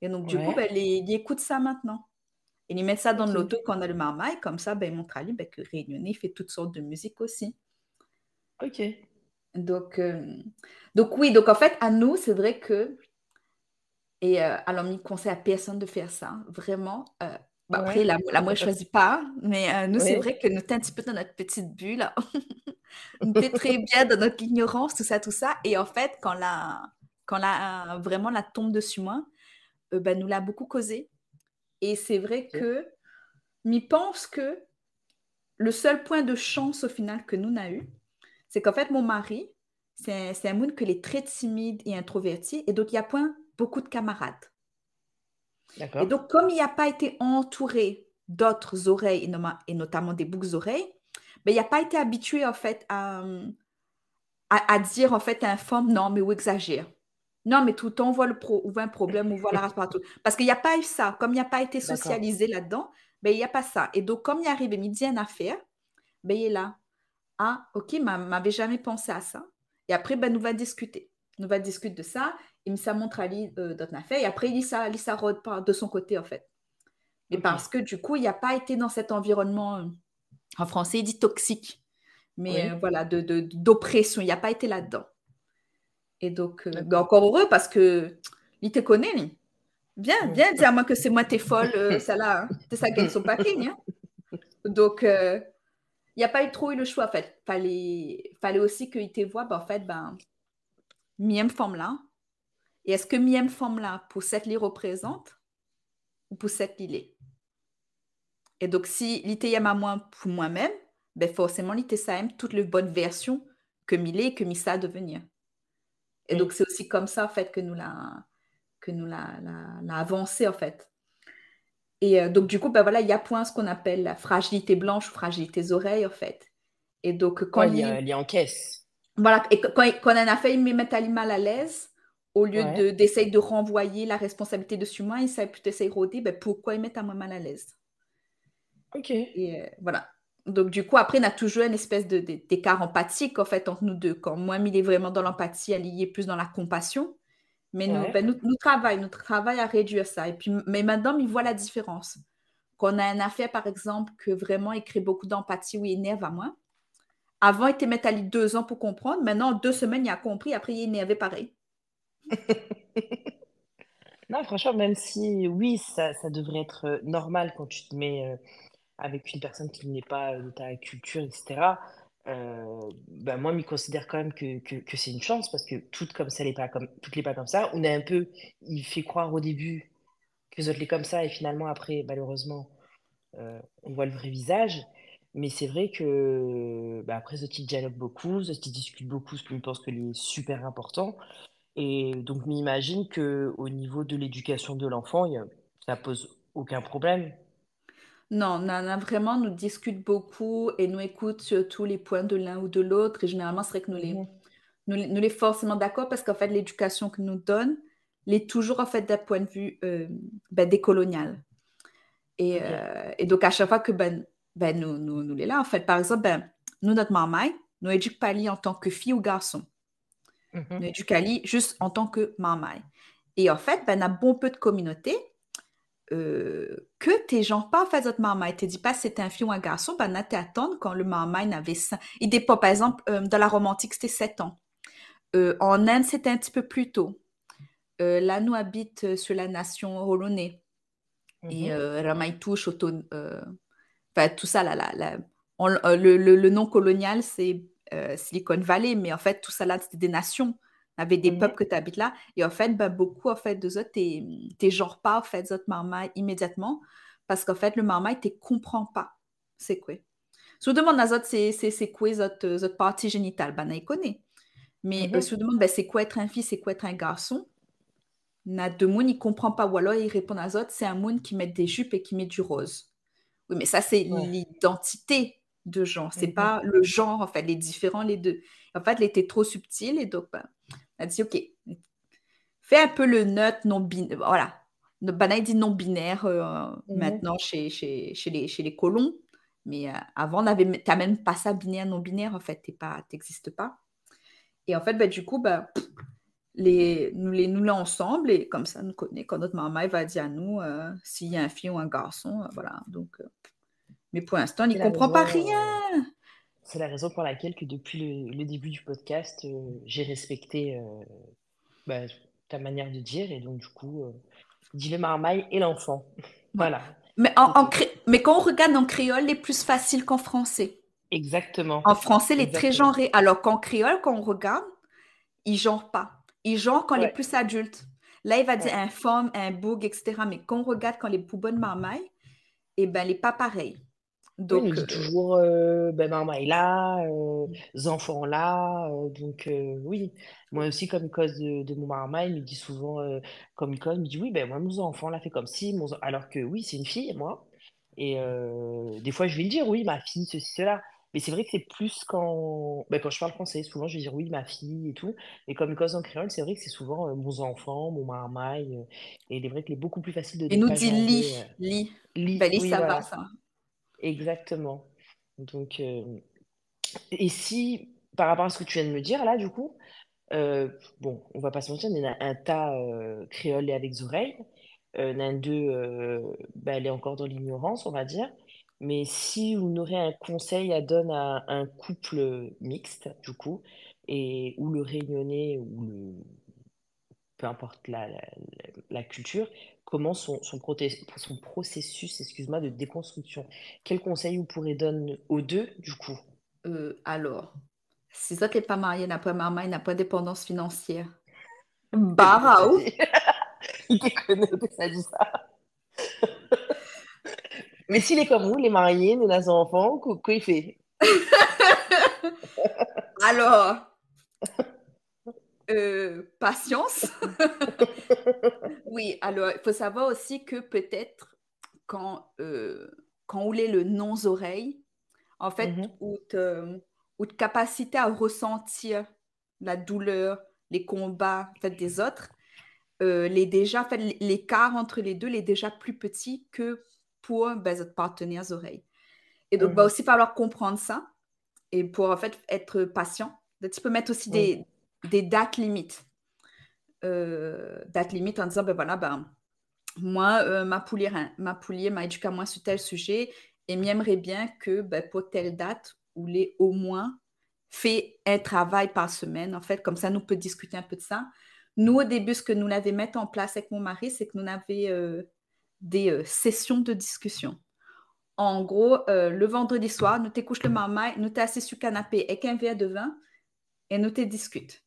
Et donc, du coup, ben, il, il écoute ça maintenant. Et ils mettent ça dans l'auto quand on a le marmaille, comme ça, ben, il montre à lui ben, que Réunionnais fait toutes sortes de musique aussi. Ok. Donc, euh, donc oui, donc en fait, à nous, c'est vrai que, et euh, alors, il conseille à personne de faire ça, vraiment. euh, bah, après, Ouais. la, la moi, je ne choisis pas, mais euh, nous, c'est vrai que nous sommes un petit peu dans notre petite bulle. nous sommes très bien dans notre ignorance, tout ça, tout ça. Et en fait, quand la, quand la, vraiment la tombe dessus moi, euh, ben, nous l'a beaucoup causé. Et c'est vrai que, m'y pense que le seul point de chance au final que nous n'a eu, c'est qu'en fait, mon mari, c'est un, monde que est très timide et introverti, et donc il y a point beaucoup de camarades. Et donc, comme il n'a pas été entouré d'autres oreilles, et, notamment des boucles oreilles, ben, il n'a pas été habitué en fait à, à, à dire en fait à un femme, non, mais où exagère. Non, mais tout le temps, on voit, le pro, on voit un problème, on voit la race partout. Parce qu'il n'y a pas eu ça. Comme il n'y a pas été socialisé là-dedans, ben, il n'y a pas ça. Et donc, comme il arrive et il dit une affaire, ben, il est là. Ah, ok, m'a- m'avait jamais pensé à ça. Et après, ben, nous va discuter. Nous va discuter de ça. Il me ça montre à lui euh, d'autres affaires. Et après, ça, ça rôde par- de son côté, en fait. Mais parce que du coup, il n'a pas été dans cet environnement, euh, en français, il dit toxique. Mais Oui. euh, voilà, de, de- d'oppression. Il n'a pas été là-dedans. Et donc, euh, ben, encore heureux parce que il te connaît, lui. Viens, Mm. viens, dis à moi que c'est moi, t'es folle, euh, celle-là. Hein. T'es ça gagne son. Hein. Donc, il n'y a pas eu trop eu le choix, en fait. Fallait, fallait aussi qu'il te voit, ben, en fait, ben, mième femme là. Et est-ce que mième femme là, pour cette les représente ou pour cette l'île Et donc, si l'ité aime à moi pour moi-même, ben forcément, l'ité ça aime toutes les bonnes versions que Milé et que Missa a devenir. Et donc, c'est aussi comme ça, en fait, que nous l'a, que nous l'a, l'a- l'a avancé, en fait. Et euh, donc, du coup, ben voilà, il y a point ce qu'on appelle la fragilité blanche ou fragilité oreilles, en fait. Et donc, quand Ouais, il il y a, il y a en caisse. voilà, et quand, quand on en a fait, il me met à mal à l'aise, au lieu Ouais. d'essayer de renvoyer la responsabilité dessus moi, il s'est plutôt essayer de rôder, ben pourquoi il met à moi mal à l'aise? Ok. Et euh, voilà. Donc, du coup, après, on a toujours une espèce d'écart empathique, en fait, entre nous deux. Quand moi, il est vraiment dans l'empathie, elle y est plus dans la compassion. Mais nous, ben, nous, nous travaillons, nous travaillons à réduire ça. Et puis, mais maintenant, il voit la différence. Quand on a un affaire, par exemple, que vraiment, il crée beaucoup d'empathie ou il énerve à moi. Avant, il était lui deux ans pour comprendre. Maintenant, en deux semaines, il a compris. Après, il est énervé pareil. Non, franchement, même si oui, ça, ça devrait être euh, normal quand tu te mets euh, avec une personne qui n'est pas euh, de ta culture, etc. euh, ben moi, je considère quand même que, que, c'est une chance parce que toutes comme ça, les pas comme, toutes les pas comme ça, on est un peu, il fait croire au début que les autres les comme ça et finalement après, malheureusement, on voit le vrai visage. Mais c'est vrai que ben après, qui dialogue beaucoup, qui discute beaucoup, ce que je pense que est super important. Et donc, m'imagine que au niveau de l'éducation de l'enfant, ça pose aucun problème. Non, Nana, vraiment, nous discute beaucoup et nous écoute sur tous les points de l'un ou de l'autre. Et généralement, c'est vrai que nous les, Mhm. nous, les- nous les forcément d'accord parce qu'en fait, l'éducation que nous donne l'est toujours en fait d'un point de vue euh, ben, décolonial. Et, euh, et donc, à chaque fois que ben, ben, nous, nous, nous les là, en fait, par exemple, ben, nous, notre maman, nous éduque pas en tant que fille ou garçon. Mhm. Nous éduque Ali juste en tant que maman. Et en fait, ben, on a bon peu de communautés euh, que tes gens pas en fait notre maman. Tu dis pas si c'était un fille ou un garçon, ben, on a été attendre quand le maman avait 5. Il dépend, par exemple, euh, dans la romantique, c'était 7 ans. Euh, en Inde, c'était un petit peu plus tôt. Euh, là, nous habite euh, sur la nation Holonais. Et Mhm. euh, Ramaïtou, Choto, euh, enfin, tout ça, là, là, là. On- le, le- le nom colonial, c'est euh, Silicon Valley, mais en fait, tout ça là, c'était des nations. Il y avait des Mhm. peuples que tu habites là. Et en fait, ben, beaucoup, en fait, de ça, t'es t'es genre pas, en fait, zot marma immédiatement, parce qu'en fait, le marma, il te comprend pas. C'est quoi? Si vous demandez à zot, c'est quoi zot, zot partie génitale, ben, il connaît. Mais euh, Mhm. si vous demandez, ben, c'est quoi être un fils, c'est quoi être un garçon, na deux moun, il comprend pas. Ou alors, il répond à zot, c'est un moun qui met des jupes et qui met du rose. Oui, mais ça, c'est Ouais. l'identité de genre. C'est Mhm. pas le genre, en fait, les différents, les deux. En fait, il était trop subtil et donc, ben, Elle dit, OK, fais un peu le neutre non-binaire. Voilà. Banaï dit non-binaire euh, mhm. maintenant chez, chez, chez, les, chez les colons. Mais euh, avant, tu n'as même pas ça binaire, non-binaire, en fait. Tu n'existes pas. Et en fait, bah, du coup, bah, les, nous les nous là ensemble et comme ça, nous connaît quand notre maman va dire à nous euh, s'il y a un fille ou un garçon. voilà. Donc, mais pour l'instant, il n'y comprend pas rien. C'est la raison pour laquelle que depuis le, début du podcast, j'ai respecté bah, ta manière de dire et donc du coup, dit le marmaille et l'enfant. voilà. Mais, en, mais quand on regarde en créole, est plus facile qu'en français. Exactement. En français, il est très genré. Alors qu'en créole, quand on regarde, il genre pas. Il genre quand il est plus adulte. Là, il va dire un femme, un boug, etc. Mais quand on regarde quand les poubonnes marmaille, eh ben, il n'est pas pareil. Donc, oui, il dit toujours euh, ben, marmaille là, euh, enfants là. Euh, donc, oui. Moi aussi, comme cause de, de mon marmaille, il me dit souvent, comme cause, il me dit oui, ben moi, mon enfant l'a fait comme si. Mon... Alors que oui, c'est une fille, moi. Et des fois, je vais le dire, oui, ma fille, ceci, cela. Mais c'est vrai que c'est plus quand, ben, quand je parle français. Souvent, je vais dire oui, ma fille et tout. Et comme cause en créole, c'est vrai que c'est souvent mon enfant, mon marmaille. et il est vrai qu'il est beaucoup plus facile de Et nous dit lit, lit. Lit, ben, oui, ça va, ça. Exactement. Donc, euh, et si, par rapport à ce que tu viens de me dire, là, du coup, euh, bon, on va pas se mentir, il y a un tas euh, créole et avec oreilles. L'un d'eux, ben, elle est encore dans l'ignorance, on va dire. Mais si on aurait un conseil à donner à un couple mixte, du coup, et ou le réunionnais, ou peu importe la culture, comment son, son, son processus excuse-moi, de déconstruction. Quel conseil vous pourrez donner aux deux, du coup? Euh, Alors, si ça n'est pas marié, n'a pas maman, n'a pas dépendance financière. Barao Il connaît, ça dit ça. Mais s'il est comme vous, les mariés, nous avons enfants, qu'il fait Alors, euh, patience. oui, alors il faut savoir aussi que peut-être quand, euh, quand on est le non-oreille, en fait, mm ou, ou de capacité à ressentir la douleur, les combats fait, des autres, euh, les déjà, fait, l'écart entre les deux est déjà plus petit que pour ben, votre partenaires oreilles. Et donc, il va mm-hmm. aussi falloir comprendre ça et pour en fait être patient. Tu peux mettre aussi des, des dates limites. Euh, dates limites en disant, ben voilà, ben, moi, euh, ma poulier ma poulier m'a éduqué à moi sur tel sujet et m'aimerait bien que ben, pour telle date, ou les au moins fait un travail par semaine, en fait, comme ça, nous peut discuter un peu de ça. Nous, au début, ce que nous l'avons mis en place avec mon mari, c'est que nous avions euh, des sessions de discussion. En gros, le vendredi soir, nous t'écouches le maman, nous t'es assis sur le canapé avec un verre de vin et nous te discutes.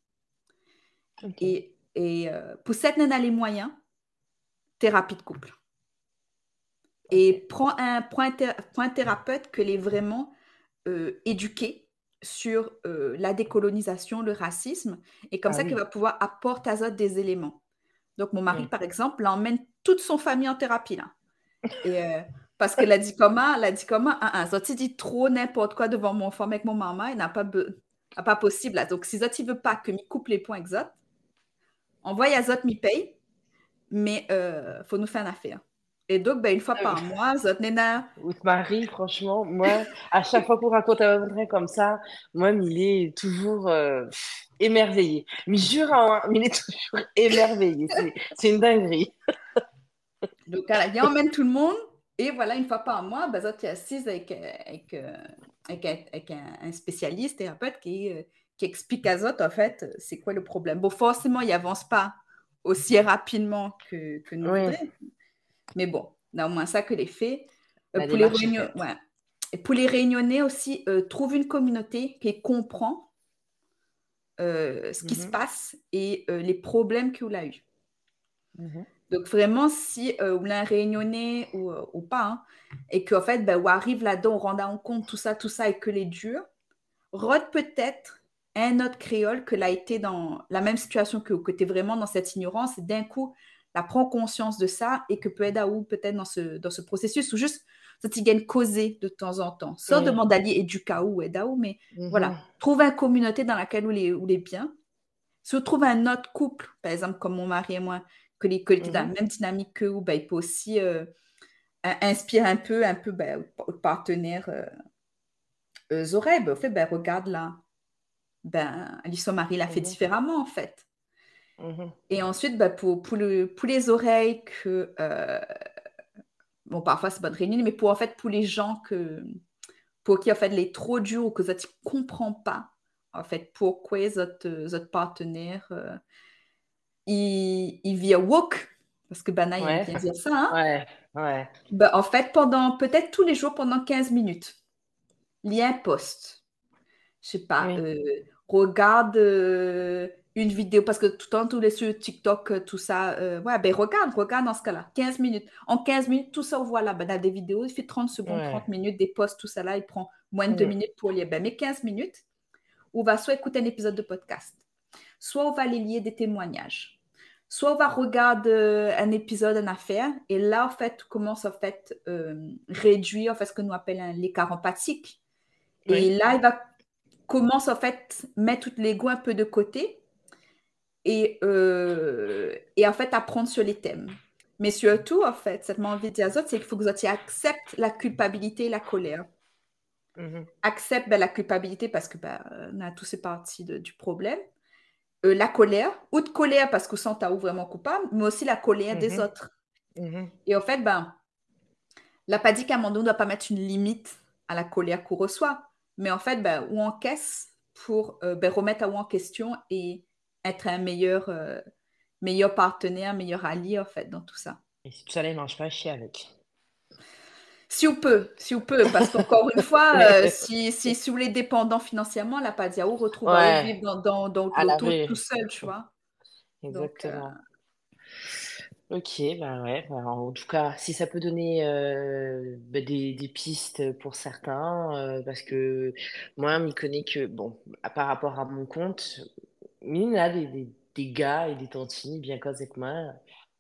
Et, et euh, pour cette nana les moyens, thérapie de couple. Et prends un, point thérapeute que est vraiment euh, éduqué sur euh, la décolonisation, le racisme, et comme ah ça qu'il va pouvoir apporter à autres des éléments. Donc mon mari, par exemple, l'emmène toute son famille en thérapie là. Et, parce qu'elle a dit comment, elle a dit comment, ah, ah, dit trop n'importe quoi devant mon femme avec mon maman, il n'a pas, pas possible là. Donc si Zot, il veut pas que me coupe les points exacts, envoie à Zot, m'y paye, mais il euh, faut nous faire une affaire. Et donc, ben, une fois ah par mois, Zot Nena. Marie, franchement, moi, à chaque fois qu'on raconte un vrai comme ça, moi, il est toujours euh, émerveillé. Mais jure, hein, il est toujours émerveillé. C'est une dinguerie. donc, il emmène tout le monde. Et voilà, une fois par mois, ben, Zot est assise avec, avec, euh, avec, un, spécialiste, thérapeute qui qui explique à Zot, en fait, c'est quoi le problème. Bon, forcément, il avance pas aussi rapidement que, que nous Mais bon, au moins ça que les faits. Euh, pour, les réunions, ouais. Et pour les réunionnais aussi, euh, trouve une communauté qui comprend euh, ce qui se mhm. passe et les problèmes que vous a eu. Mhm. Donc vraiment, si vous l'avez réunionnais ou, ou pas, hein, et qu'en fait, ben, on arrive là-dedans, on rend compte tout ça, tout ça, et que les durs, rôde peut-être un autre créole que l'a été dans la même situation que, que tu es vraiment dans cette ignorance, et d'un coup, la prend conscience de ça et que peut être ou peut-être dans ce, dans ce processus ou juste ça t'y gagne causer de temps en temps. Sans demander et du chaos et mais mhm. voilà, trouve une communauté dans laquelle où les, où les bien, Si vous trouvez un autre couple, par exemple comme mon mari et moi, que les que dans la Mhm. même dynamique que vous, ben, il peut aussi euh, in- inspirer un peu, un peu au au partenaire euh, oreilles. Ben, au fait, ben, regarde là, ben, Alice, son mari l'a fait Mhm. différemment en fait. Mhm. Et ensuite, ben, pour, pour, le, pour les oreilles que, euh, bon, parfois c'est pas de réunion, mais pour en fait, pour les gens que, pour qui en fait, les trop dur ou que ça ne comprend pas, en fait, pourquoi votre, votre partenaire, euh, il, il vit woke, parce que Bana, il Ouais. bien dire ça, hein? Ouais, ouais. Ben, en fait, pendant, peut-être tous les jours, pendant 15 minutes, il y a un post. Je sais pas, Oui. euh, regarde euh, une vidéo, parce que tout le temps, tous les sur TikTok, euh, tout ça, euh, ouais, ben regarde, regarde dans ce cas-là, 15 minutes. En 15 minutes, tout ça, voilà, ben, dans des vidéos, il fait 30 secondes, Ouais. 30 minutes, des posts, tout ça là, il prend moins de 2 Mhm. minutes pour lire. Ben, mais 15 minutes, on va soit écouter un épisode de podcast, soit on va aller lier des témoignages, soit on va regarder euh, un épisode, une affaire, et là, en fait, on commence en fait réduire en fait, ce que nous appelons l'écart empathique. Et Oui. là, il va commence en fait mettre tout l'ego un peu de côté et, euh, et en fait apprendre sur les thèmes. Mais surtout, en fait, cette envie de dire c'est qu'il faut que vous acceptent la culpabilité et la colère. Mhm. Accepte ben, la culpabilité parce que ben, on a tous ces parties de- du problème. Euh, la colère, ou de colère parce qu'on sent ta vraiment coupable, mais aussi la colère des Mhm. autres. Mhm. Et en fait, ben, l'a pas dit qu'à un moment donné, on ne doit pas mettre une limite à la colère qu'on reçoit. Mais en fait, ben, on encaisse pour euh, ben, remettre à ou en question et être un meilleur, euh, meilleur partenaire, meilleur allié, en fait, dans tout ça. Et si tout ça il mange pas, chier avec. Si on peut, si on peut, parce qu'encore une fois, euh, si, si, si vous êtes dépendant financièrement, la Padiao retrouve à Ouais. vivre dans, dans, À l'auto tout seul, tu vois. Exactement. Ok, bah ouais. bah en tout cas, si ça peut donner euh, bah, des, pistes pour certains, euh, parce que moi, m'y connais que, bon, à- par rapport à mon compte, il a des, gars et des tantines bien cause avec moi.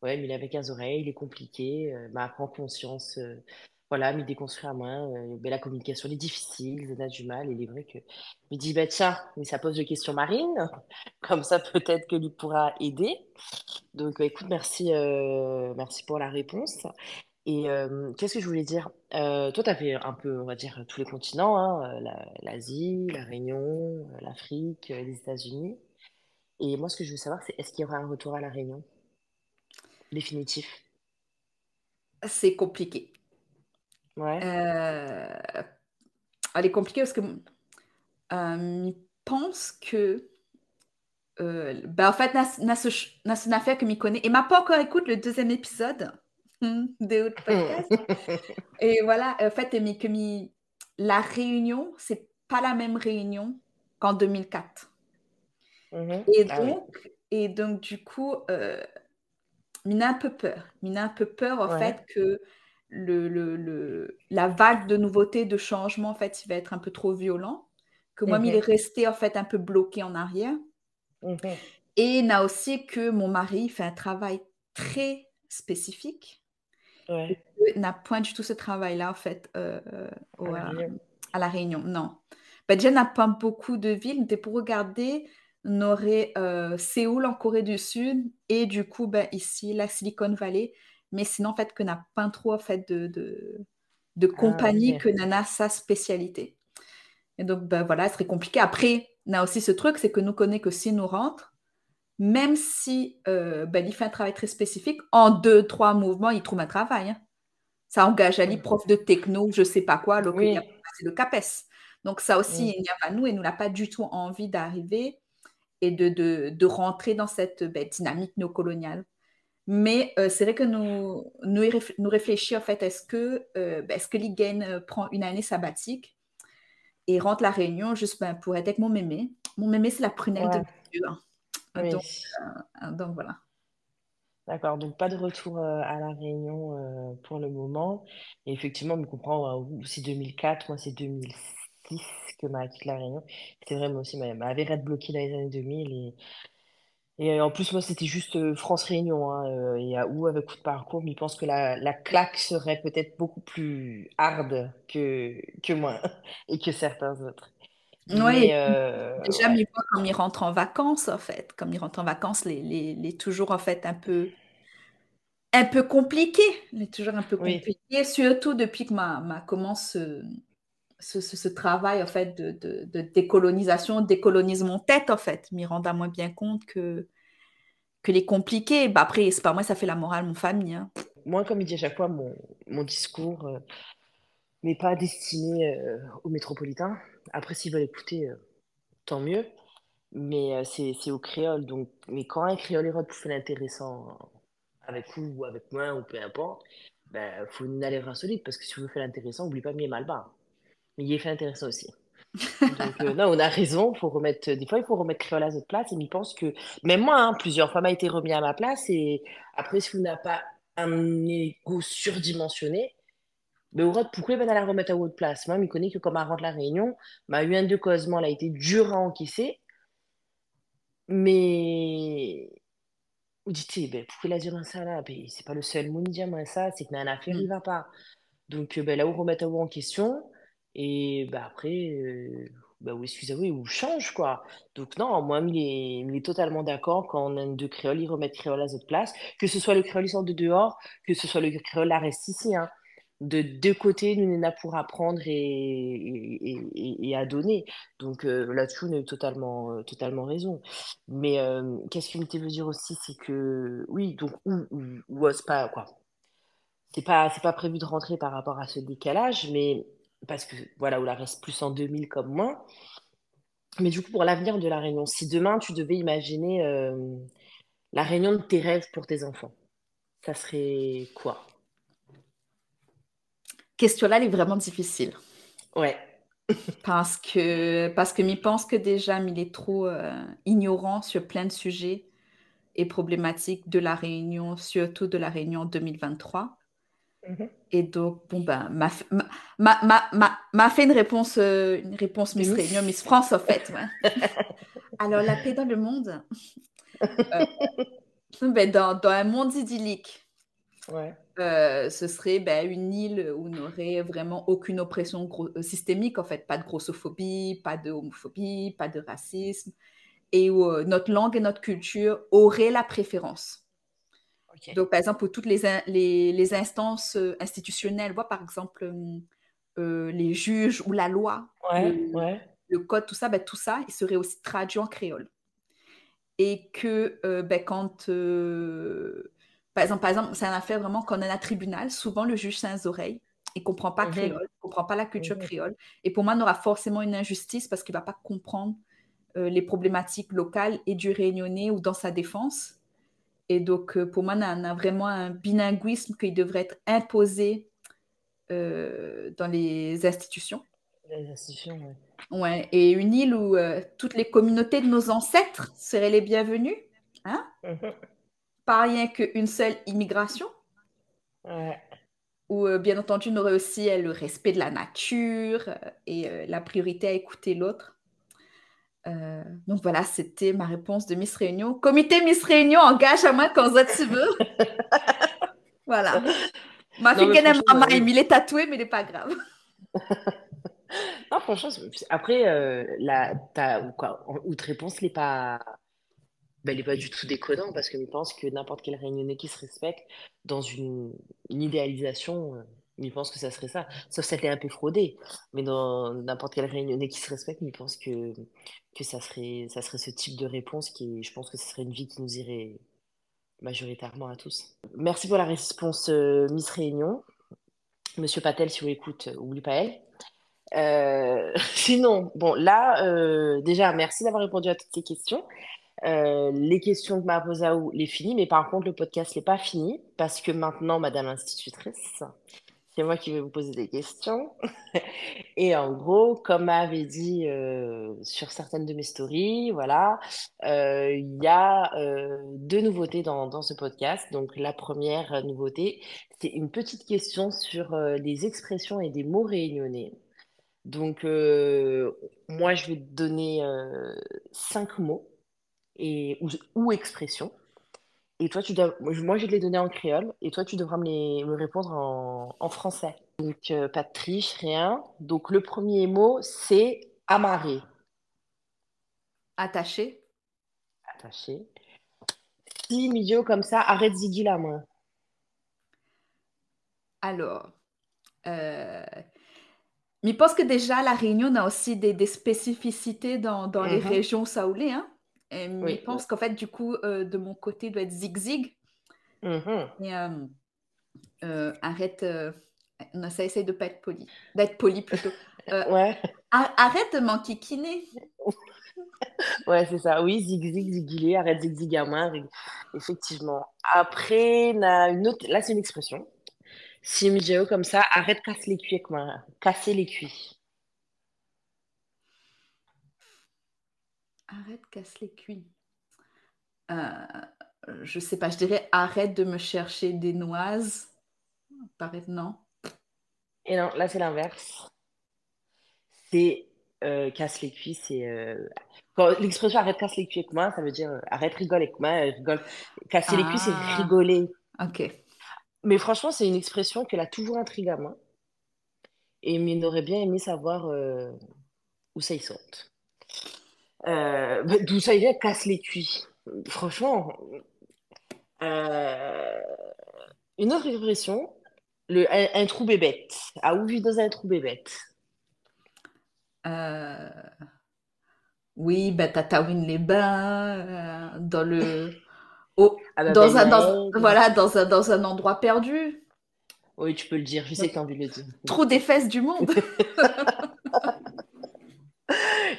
Ouais, mais il avait 15 oreilles, il est compliqué, euh, bah, prends conscience, euh, voilà, mais déconstruire moi, euh, bah, la communication elle est difficile, on a du mal, et il est vrai que, je me dis, bah tiens, mais ça pose des questions marines, comme ça peut-être que lui pourra aider. Donc, euh, écoute, merci, euh, merci pour la réponse. Et euh, qu'est-ce que je voulais dire? Toi, tu as fait un peu, on va dire, tous les continents, hein, la- l'Asie, la Réunion, l'Afrique, les États-Unis. Et moi, ce que je veux savoir, c'est est-ce qu'il y aura un retour à la Réunion? Définitif? C'est compliqué. Ouais. Euh, elle est compliquée parce que euh, je pense que euh, ben en fait, na- na ce ch- na une affaire que m'y connaît et m'a pas encore écouté le deuxième épisode hum, de votre podcast. Et voilà, en fait, que m'y- la réunion, c'est pas la même réunion qu'en 2004. Mhm. Et Ah oui. donc, et donc du coup, euh, Mina a un peu peur. Mina a un peu peur, en Ouais. fait, que le, le, le- la vague de nouveautés, de changements, en fait, il va être un peu trop violent. Que moi, il est Mhm. resté, en fait, un peu bloqué en arrière. Mhm. Et il y a aussi que mon mari fait un travail très spécifique. Ouais. Il n'a point du tout ce travail-là, en fait, euh, au- À la à, Réunion. à La Réunion. Non. Ben, déjà, il n'a pas beaucoup de villes. Mais pour regarder, on aurait euh, Séoul en Corée du Sud et du coup, ben, ici, la Silicon Valley. Mais sinon, en fait, que n'a pas trop en fait, de, de, de Ah, compagnie ok. que nana sa spécialité. Et donc, ben, voilà, ce serait compliqué. Après, on a aussi ce truc, c'est que nous connaissons que si nous rentre, même si euh, ben, il fait un travail très spécifique, en deux, trois mouvements, il trouve un travail. hein. Ça engage Mhm. prof de techno, je sais pas quoi, alors qu'il Oui. a passé le CAPES. Donc ça aussi, il y a à nous et nous n'a pas du tout envie d'arriver et de, de, de rentrer dans cette ben, dynamique néocoloniale. Mais euh, c'est vrai que nous, nous, réf- nous réfléchissons en fait, est-ce que, euh, ben, est-ce que Ligen euh, prend une année sabbatique et rentre la réunion juste ben, pour être avec mon mémé? Mon mémé, c'est la prunelle de. Dieu. hein. Oui. Donc, euh, donc voilà. D'accord, donc pas de retour à la Réunion pour le moment. Et effectivement, on me comprend, euh, c'est 2004, moi c'est 2006 que m'a quitté la Réunion. C'est vrai, moi aussi, ma, ma avait être bloquée dans les années 2000. Et, et euh, en plus, moi, c'était juste euh, France-Réunion. Hein, euh, et à où avec coup de parcours, mais je pense que la, la claque serait peut-être beaucoup plus hard que, que moi et que certains autres. Oui, euh, déjà, ouais. comme il rentre en vacances, en fait. Comme il rentre en vacances, les, les, les toujours, en fait, un peu un peu compliqué, mais toujours un peu compliqué, surtout depuis que ma, ma commence ce, travail en fait de, de, de, décolonisation, décolonise mon tête en fait, m'y rendre à moins bien compte que que les compliqués. Bah après, c'est pas moi, ça fait la morale mon famille. Hein. Moi, comme il dit à chaque fois, mon, mon discours euh, n'est pas destiné euh, aux métropolitains. Après, s'ils veulent écouter, euh, tant mieux. Mais c'est aux créoles. Donc, mais quand un créole est pour faire l'intéressant avec vous ou avec moi ou peu importe, ben, faut une allèvre insolite parce que si vous faites l'intéressant, n'oubliez pas mal bas. Mais il est fait intéressant aussi. Donc, euh, non, on a raison. Faut remettre, des fois, il faut remettre créole à notre place. Et je pense que, même moi, hein, plusieurs fois, m'a été remis à ma place. Et après, si vous n'avez pas un ego surdimensionné, mais au pourquoi va la remettre à votre place? Moi, je connais que comme elle rentre la réunion, m'a eu un de causement, elle a été dur à encaisser. Mais vous dites, ben, pourquoi il a dit ça là? Ben, C'est pas le seul monde dit moi ça, c'est que n'a affaire, il va pas. Donc euh, ben, là, vous remettez vous en question, et ben, après, euh, ben, oui, excusez-moi, il change, quoi. Donc non, moi, il est, il est totalement d'accord quand on a deux créoles, ils remettent créole à cette place, que ce soit le créole qui sort de dehors, que ce soit le créole qui reste ici, hein de deux côtés, nous, on a pour apprendre et, et, et, à donner. Donc euh, là-dessus, on a eu totalement, euh, totalement raison. Mais euh, qu'est-ce que veut dire aussi, c'est que oui, donc ou, ou, c'est pas quoi. C'est pas, c'est pas prévu de rentrer par rapport à ce décalage, mais parce que voilà, où la reste plus en 2000 comme moi. Mais du coup, pour l'avenir de la Réunion, si demain tu devais imaginer la Réunion de tes rêves pour tes enfants, ça serait quoi? Question-là, elle est vraiment difficile. Ouais. parce que, parce que m'y pense que déjà, il est trop euh, ignorant sur plein de sujets et problématiques de la Réunion, surtout de la Réunion 2023. Mm-hmm. Et donc, bon, ben, m'a, ma, ma, ma, fait une réponse, euh, une réponse Miss Réunion, Miss France, en fait. Alors, la paix dans le monde. Euh, ben, dans, dans, un monde idyllique. Ouais. Euh, ce serait ben, une île où on n'aurait vraiment aucune oppression systémique, en fait, pas de grossophobie, pas de homophobie, pas de racisme, et où notre langue et notre culture auraient la préférence. Donc, par exemple, pour toutes les, les, les instances institutionnelles, vois, par exemple, les juges ou la loi, le, code, tout ça, ben, tout ça, il serait aussi traduit en créole. Et que ben, quand par exemple, par exemple, c'est une affaire vraiment qu'on a un tribunal. Souvent, le juge sans oreilles. Il ne comprend pas créole, il ne comprend pas la culture créole. Et pour moi, on aura forcément une injustice parce qu'il ne va pas comprendre euh, les problématiques locales et du réunionnais ou dans sa défense. Et donc, euh, pour moi, on a, vraiment un bilinguisme qui devrait être imposé euh, dans les institutions. Les institutions, oui. Ouais, et une île où toutes les communautés de nos ancêtres seraient les bienvenues. Hein? Pas rien qu'une seule immigration. Ouais. Où, euh, bien entendu, on aurait aussi euh, le respect de la nature euh, et la priorité à écouter l'autre. Donc voilà, c'était ma réponse de Miss Réunion. Comité Miss Réunion, engage à moi quand tu veux. voilà. Ma fille il est tatoué, mais il n'est pas grave. non, franchement, après, la, ta, quoi, outre réponse n'est pas ben, n'est pas du tout déconnant parce que je pense que n'importe quel réunionnais qui se respecte dans une, idéalisation, euh, il pense que ça serait ça. Sauf si ça un peu fraudé. Mais dans n'importe quel réunionnais qui se respecte, il pense que, que ça, serait, ça serait ce type de réponse qui, je pense que ce serait une vie qui nous irait majoritairement à tous. Merci pour la réponse euh, Miss Réunion. Monsieur Patel, si vous écoutez, euh, oublie pas elle. sinon, bon, là, déjà, merci d'avoir répondu à toutes ces questions. Euh, les questions que m'a posées les fini, mais par contre, le podcast n'est pas fini parce que maintenant, Madame l'institutrice, c'est moi qui vais vous poser des questions. Et en gros, comme m'avait dit euh, sur certaines de mes stories, voilà, euh, il y a deux nouveautés dans, ce podcast. Donc, la première nouveauté, c'est une petite question sur les expressions et des mots réunionnais. Donc, moi, je vais te donner cinq mots et, ou, expression. Et toi, tu dois, moi, je vais te les donner en créole et toi, tu devras me, les, me répondre en, en français. Donc, euh, pas de triche, rien. Donc, le premier mot, c'est amarrer. Attaché. Attaché. Si milieu comme ça, arrête Ziggy là, moi. Alors, euh, mais je pense que déjà, la Réunion a aussi des, spécificités dans, les mhm. régions saoulées. Hein? Et je pense qu'en fait, du coup, euh, de mon côté, doit être zig-zig. Mhm. Et euh, arrête, non, ça essaye de pas être poli, d'être poli plutôt. ouais. Arrête de m'enquiquiner. ouais, c'est ça. Oui, zig-zig, zigilé, arrête zig-zig à main. Effectivement. Après, une autre... là, c'est une expression. Si comme ça, arrête casse les cuits avec moi. Casser les cuits. Arrête casse les cuits. Euh, je sais pas, je dirais arrête de me chercher des noises. Paraît non. Et non, là c'est l'inverse. C'est euh, casse les cuits, c'est euh, l'expression arrête casse les cuits avec moi, ça veut dire arrête rigole avec moi, rigole. Casser les cuits, c'est ah. rigoler. Ok. Mais franchement, c'est une expression qu'elle a toujours intrigué à moi. Et il aurait bien aimé savoir où ça y saute. Euh, bah, d'où ça vient, casse les cuits. Franchement, euh, une autre expression, le, un, trou bébête. À où vit dans un trou bébête? Oui, bah, les bains, dans le Oh, dans, un, voilà, dans, un, dans un endroit perdu. Oui, tu peux le dire. Je sais que tu as envie de le dire. Trop des fesses du monde.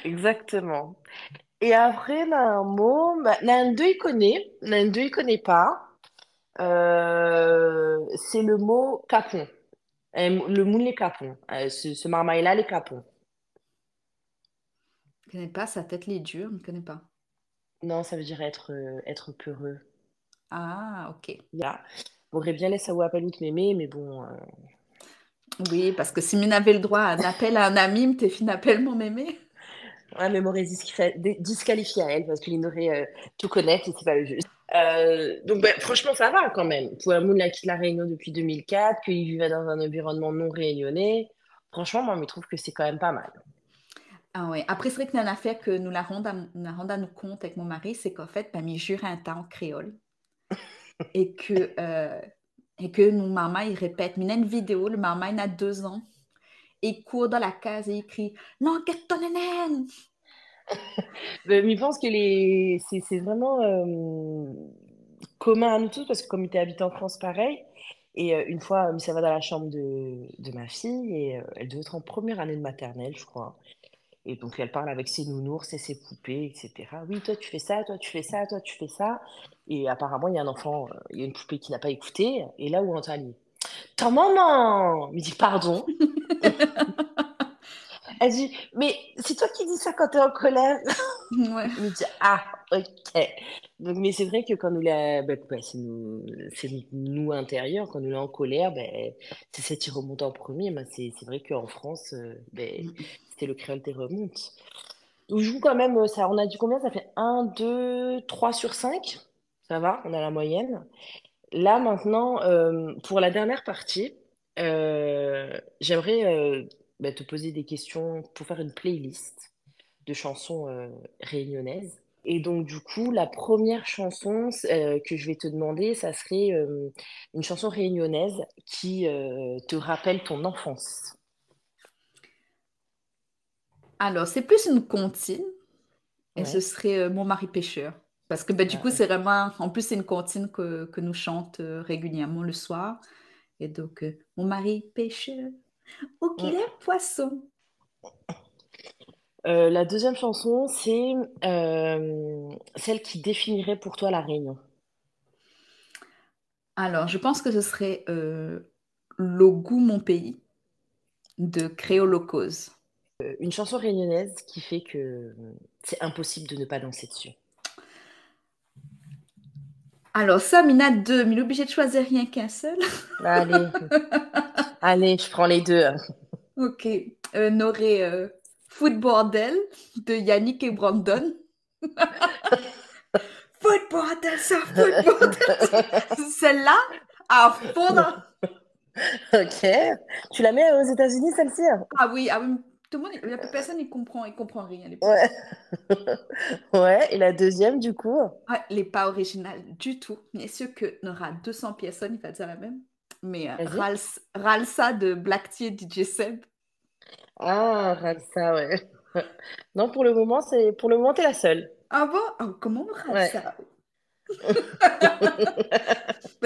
Exactement. Et après, mot, bah, d'eux, il connaît. D'eux, il connaît pas. Euh, c'est le mot capon. Euh, le moule les capons. Euh, ce, ce marmaille-là, les capons. Je ne connais pas, sa tête les dure, je ne connais pas. Non, ça veut dire être, être peureux. Ah, ok. Yeah. J'aurais bien laissé à ou mémé, mais bon. Euh. Oui, parce que si m'avait avait le droit à un appel à un ami, t'es fin appel mon mémé. Ouais, mais m'aurait disqualifié à elle parce qu'il aurait euh, tout connaître et c'est pas le juste. Euh, donc, ben, franchement, ça va quand même. Pour un monde qui quitte la Réunion depuis 2004, qu'il vivait dans un environnement non réunionnais, franchement, moi, je trouve que c'est quand même pas mal. Ah ouais. Après, c'est vrai que une affaire que nous la rendons à, nous compte avec mon mari, c'est qu'en fait, ben, il jure un temps en créole et que, euh, et que mon maman, il répète. Mais il y a une vidéo, le maman, il a deux ans. Il court dans la case et il crie Non, qu'est-ce ton nénène Mais je pense que les... c'est vraiment euh, commun à nous tous, parce que comme il était habité en France, pareil. Et euh, une fois, ça va dans la chambre de, de ma fille, et elle devait être en première année de maternelle, je crois. Et donc, elle parle avec ses nounours et ses poupées, etc. Oui, toi, tu fais ça, toi, tu fais ça, toi, tu fais ça. Et apparemment, il y a un enfant, euh, il y a une poupée qui n'a pas écouté. Et là où on entend dit Ta maman Il dit Pardon. Elle dit Mais c'est toi qui dis ça quand tu es en colère ouais. Il me dit Ah, ok. Donc, mais c'est vrai que quand nous, la, ben, c'est nous, nous intérieurs, quand nous est en colère, ben, c'est ça qui remonte en premier. C'est vrai qu'en France, euh, ben, mm le créole. On joue quand même, ça, on a dit combien? Ça fait 1, 2, 3 sur 5. Ça va, on a la moyenne. Là, maintenant, euh, pour la dernière partie, euh, j'aimerais euh, bah, te poser des questions pour faire une playlist de chansons réunionnaises. Et donc, du coup, la première chanson que je vais te demander, ça serait une chanson réunionnaise qui te rappelle ton enfance. Alors, c'est plus une comptine. Et ce serait euh, Mon mari pêcheur. Parce que bah, du coup, c'est vraiment. En plus, c'est une comptine que, que nous chante euh, régulièrement le soir. Et donc, euh, Mon mari pêcheur, où qu'il est poisson. la deuxième chanson, c'est celle qui définirait pour toi la Réunion. Alors, je pense que ce serait Le goût mon pays de Créolocose. Euh, une chanson réunionnaise qui fait que c'est impossible de ne pas danser dessus. Alors ça, Mina deux, mais il est obligé de choisir rien qu'un seul. Allez, allez, je prends les deux. Ok, euh, on aurait euh, Foot Bordel de Yannick et Brandon. Foot Bordel, ça, Foot Bordel. Celle-là, à fond. Ok. Tu la mets aux États-Unis, celle-ci? Ah oui, ah oui, Tout le monde, il y a personne qui comprend, il comprend rien. Ouais. ouais, et la deuxième, du coup? Ouais, Elle n'est pas originale du tout. Bien sûr que n'aura 200 personnes, il va dire la même. Mais euh, Ralsa de Black Tea DJ Seb. Ah, Ralsa, ouais. non, pour le moment, c'est pour le moment, t'es la seule. Ah bon? Oh, Comment Ralsa?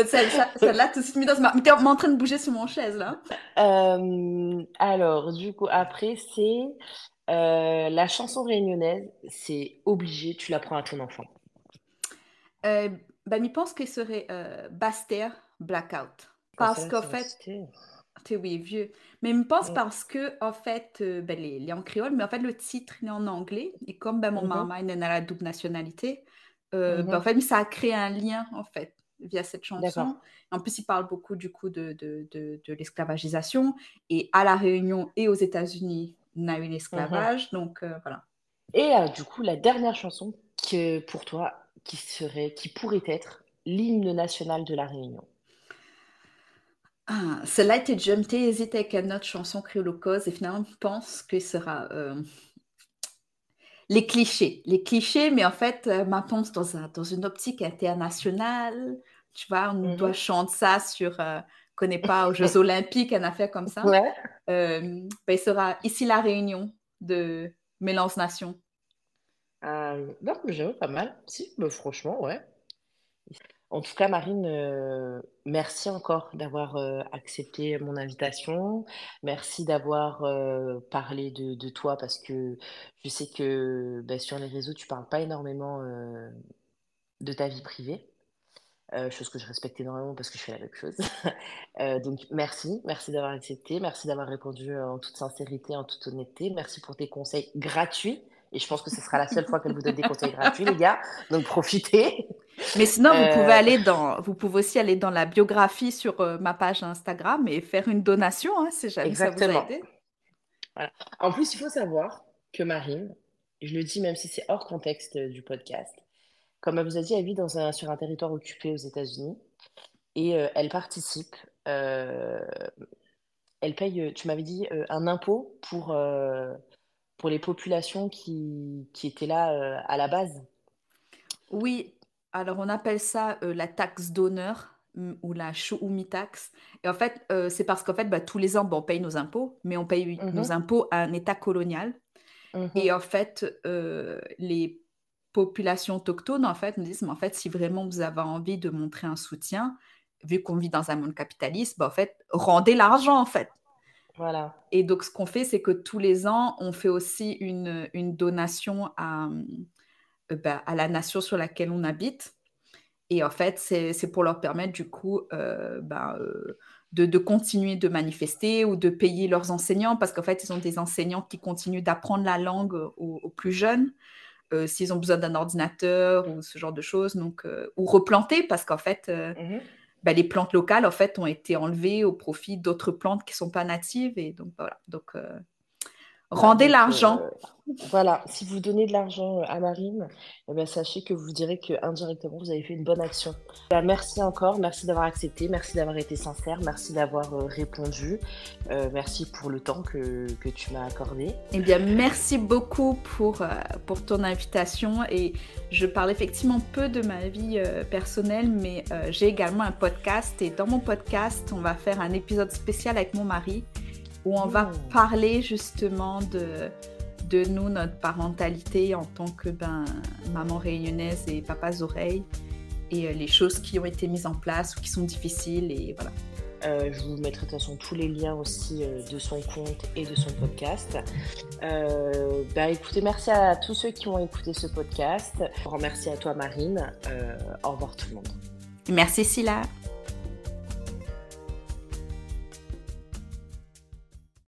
Celle-là, tout de suite dans ce... Mais t'es en train de bouger sur mon chaise, là. Euh, alors, du coup, après, c'est euh, la chanson réunionnaise. C'est obligé, tu l'apprends à ton enfant. Euh, ben, il pense qu'il serait euh, Baster Blackout. Parce qu'en fait... Tu oui, vieux. Mais il me pense parce que, en fait, ben, les, en créole, mais en fait, le titre, il est en anglais. Et comme ben, mon mm maman, il a la double nationalité, euh, bah, en fait, ça a créé un lien, en fait, via cette chanson. En plus, il parle beaucoup, du coup, de, de, de, l'esclavagisation. Et à La Réunion et aux États-Unis, on a eu l'esclavage. Donc, euh, voilà. Et euh, du coup, la dernière chanson que, pour toi, qui, serait, qui pourrait être l'hymne national de La Réunion? Ah, celle-là était jumpée, hésite avec une autre chanson créolocause et finalement pense que sera les clichés, les clichés, mais en fait, euh, maintenant, dans, dans une optique internationale. Tu vois, on mmh doit chanter ça sur, euh, connaît pas, aux Jeux Olympiques, un affaire comme ça. Ouais. Euh, ben, il sera ici la réunion de Mélange Nation. Ah, non, j'aime pas mal. Si, mais franchement, ouais. En tout cas, Marine, euh, merci encore d'avoir euh, accepté mon invitation. Merci d'avoir euh, parlé de, toi parce que je sais que bah, sur les réseaux, tu parles pas énormément de ta vie privée. chose que je respecte énormément parce que je fais la même chose. donc merci, merci d'avoir accepté, merci d'avoir répondu en toute sincérité, en toute honnêteté. Merci pour tes conseils gratuits. Et je pense que ce sera la seule fois qu'elle vous donne des conseils gratuits, les gars. Donc profitez. Mais sinon, vous pouvez euh, aller dans, vous pouvez aussi aller dans la biographie sur euh, ma page Instagram et faire une donation, hein, si jamais ça vous a aidé. Voilà. En plus, il faut savoir que Marine, je le dis même si c'est hors contexte du podcast, comme elle vous a dit, elle vit dans un, sur un territoire occupé aux États-Unis et euh, elle participe. elle paye, tu m'avais dit, un impôt pour, pour les populations qui, qui étaient là à la base. Oui, alors, on appelle ça euh, la taxe d'honneur ou la Shouumi tax. Et en fait, euh, c'est parce qu'en fait, bah, tous les ans, on paye nos impôts, mais on paye nos mhm. impôts à un État colonial. Mhm. Et en fait, euh, les populations autochtones, en fait, nous disent, mais en fait, si vraiment vous avez envie de montrer un soutien, vu qu'on vit dans un monde capitaliste, bah, en fait, rendez l'argent, en fait. Voilà. Et donc, ce qu'on fait, c'est que tous les ans, on fait aussi une, une donation à, bah, à la nation sur laquelle on habite. Et en fait, c'est pour leur permettre du coup euh, bah, euh, de, de, continuer de manifester ou de payer leurs enseignants parce qu'en fait, ils ont des enseignants qui continuent d'apprendre la langue aux, plus jeunes. s'ils ont besoin d'un ordinateur ou ce genre de choses, donc, ou replanter parce qu'en fait, mmh bah, les plantes locales en fait ont été enlevées au profit d'autres plantes qui sont pas natives et donc voilà. Donc Rendez l'argent. Euh, voilà, si vous donnez de l'argent euh, à Marine, eh bien, sachez que vous direz que indirectement vous avez fait une bonne action. Bah, merci encore, merci d'avoir accepté, merci d'avoir été sincère, merci d'avoir euh, répondu, merci pour le temps que, que tu m'as accordé. Eh bien, merci beaucoup pour, pour ton invitation. Et je parle effectivement peu de ma vie personnelle, mais j'ai également un podcast. Et dans mon podcast, on va faire un épisode spécial avec mon mari où on va oh. parler justement de, de nous, notre parentalité en tant que ben, maman réunionnaise et papas oreilles et euh, les choses qui ont été mises en place ou qui sont difficiles et voilà. Euh, je vous mettrai de toute façon tous les liens aussi euh, de son compte et de son podcast. bah, écoutez, merci à tous ceux qui ont écouté ce podcast. Un grand merci à toi Marine. au revoir tout le monde. Merci Silla.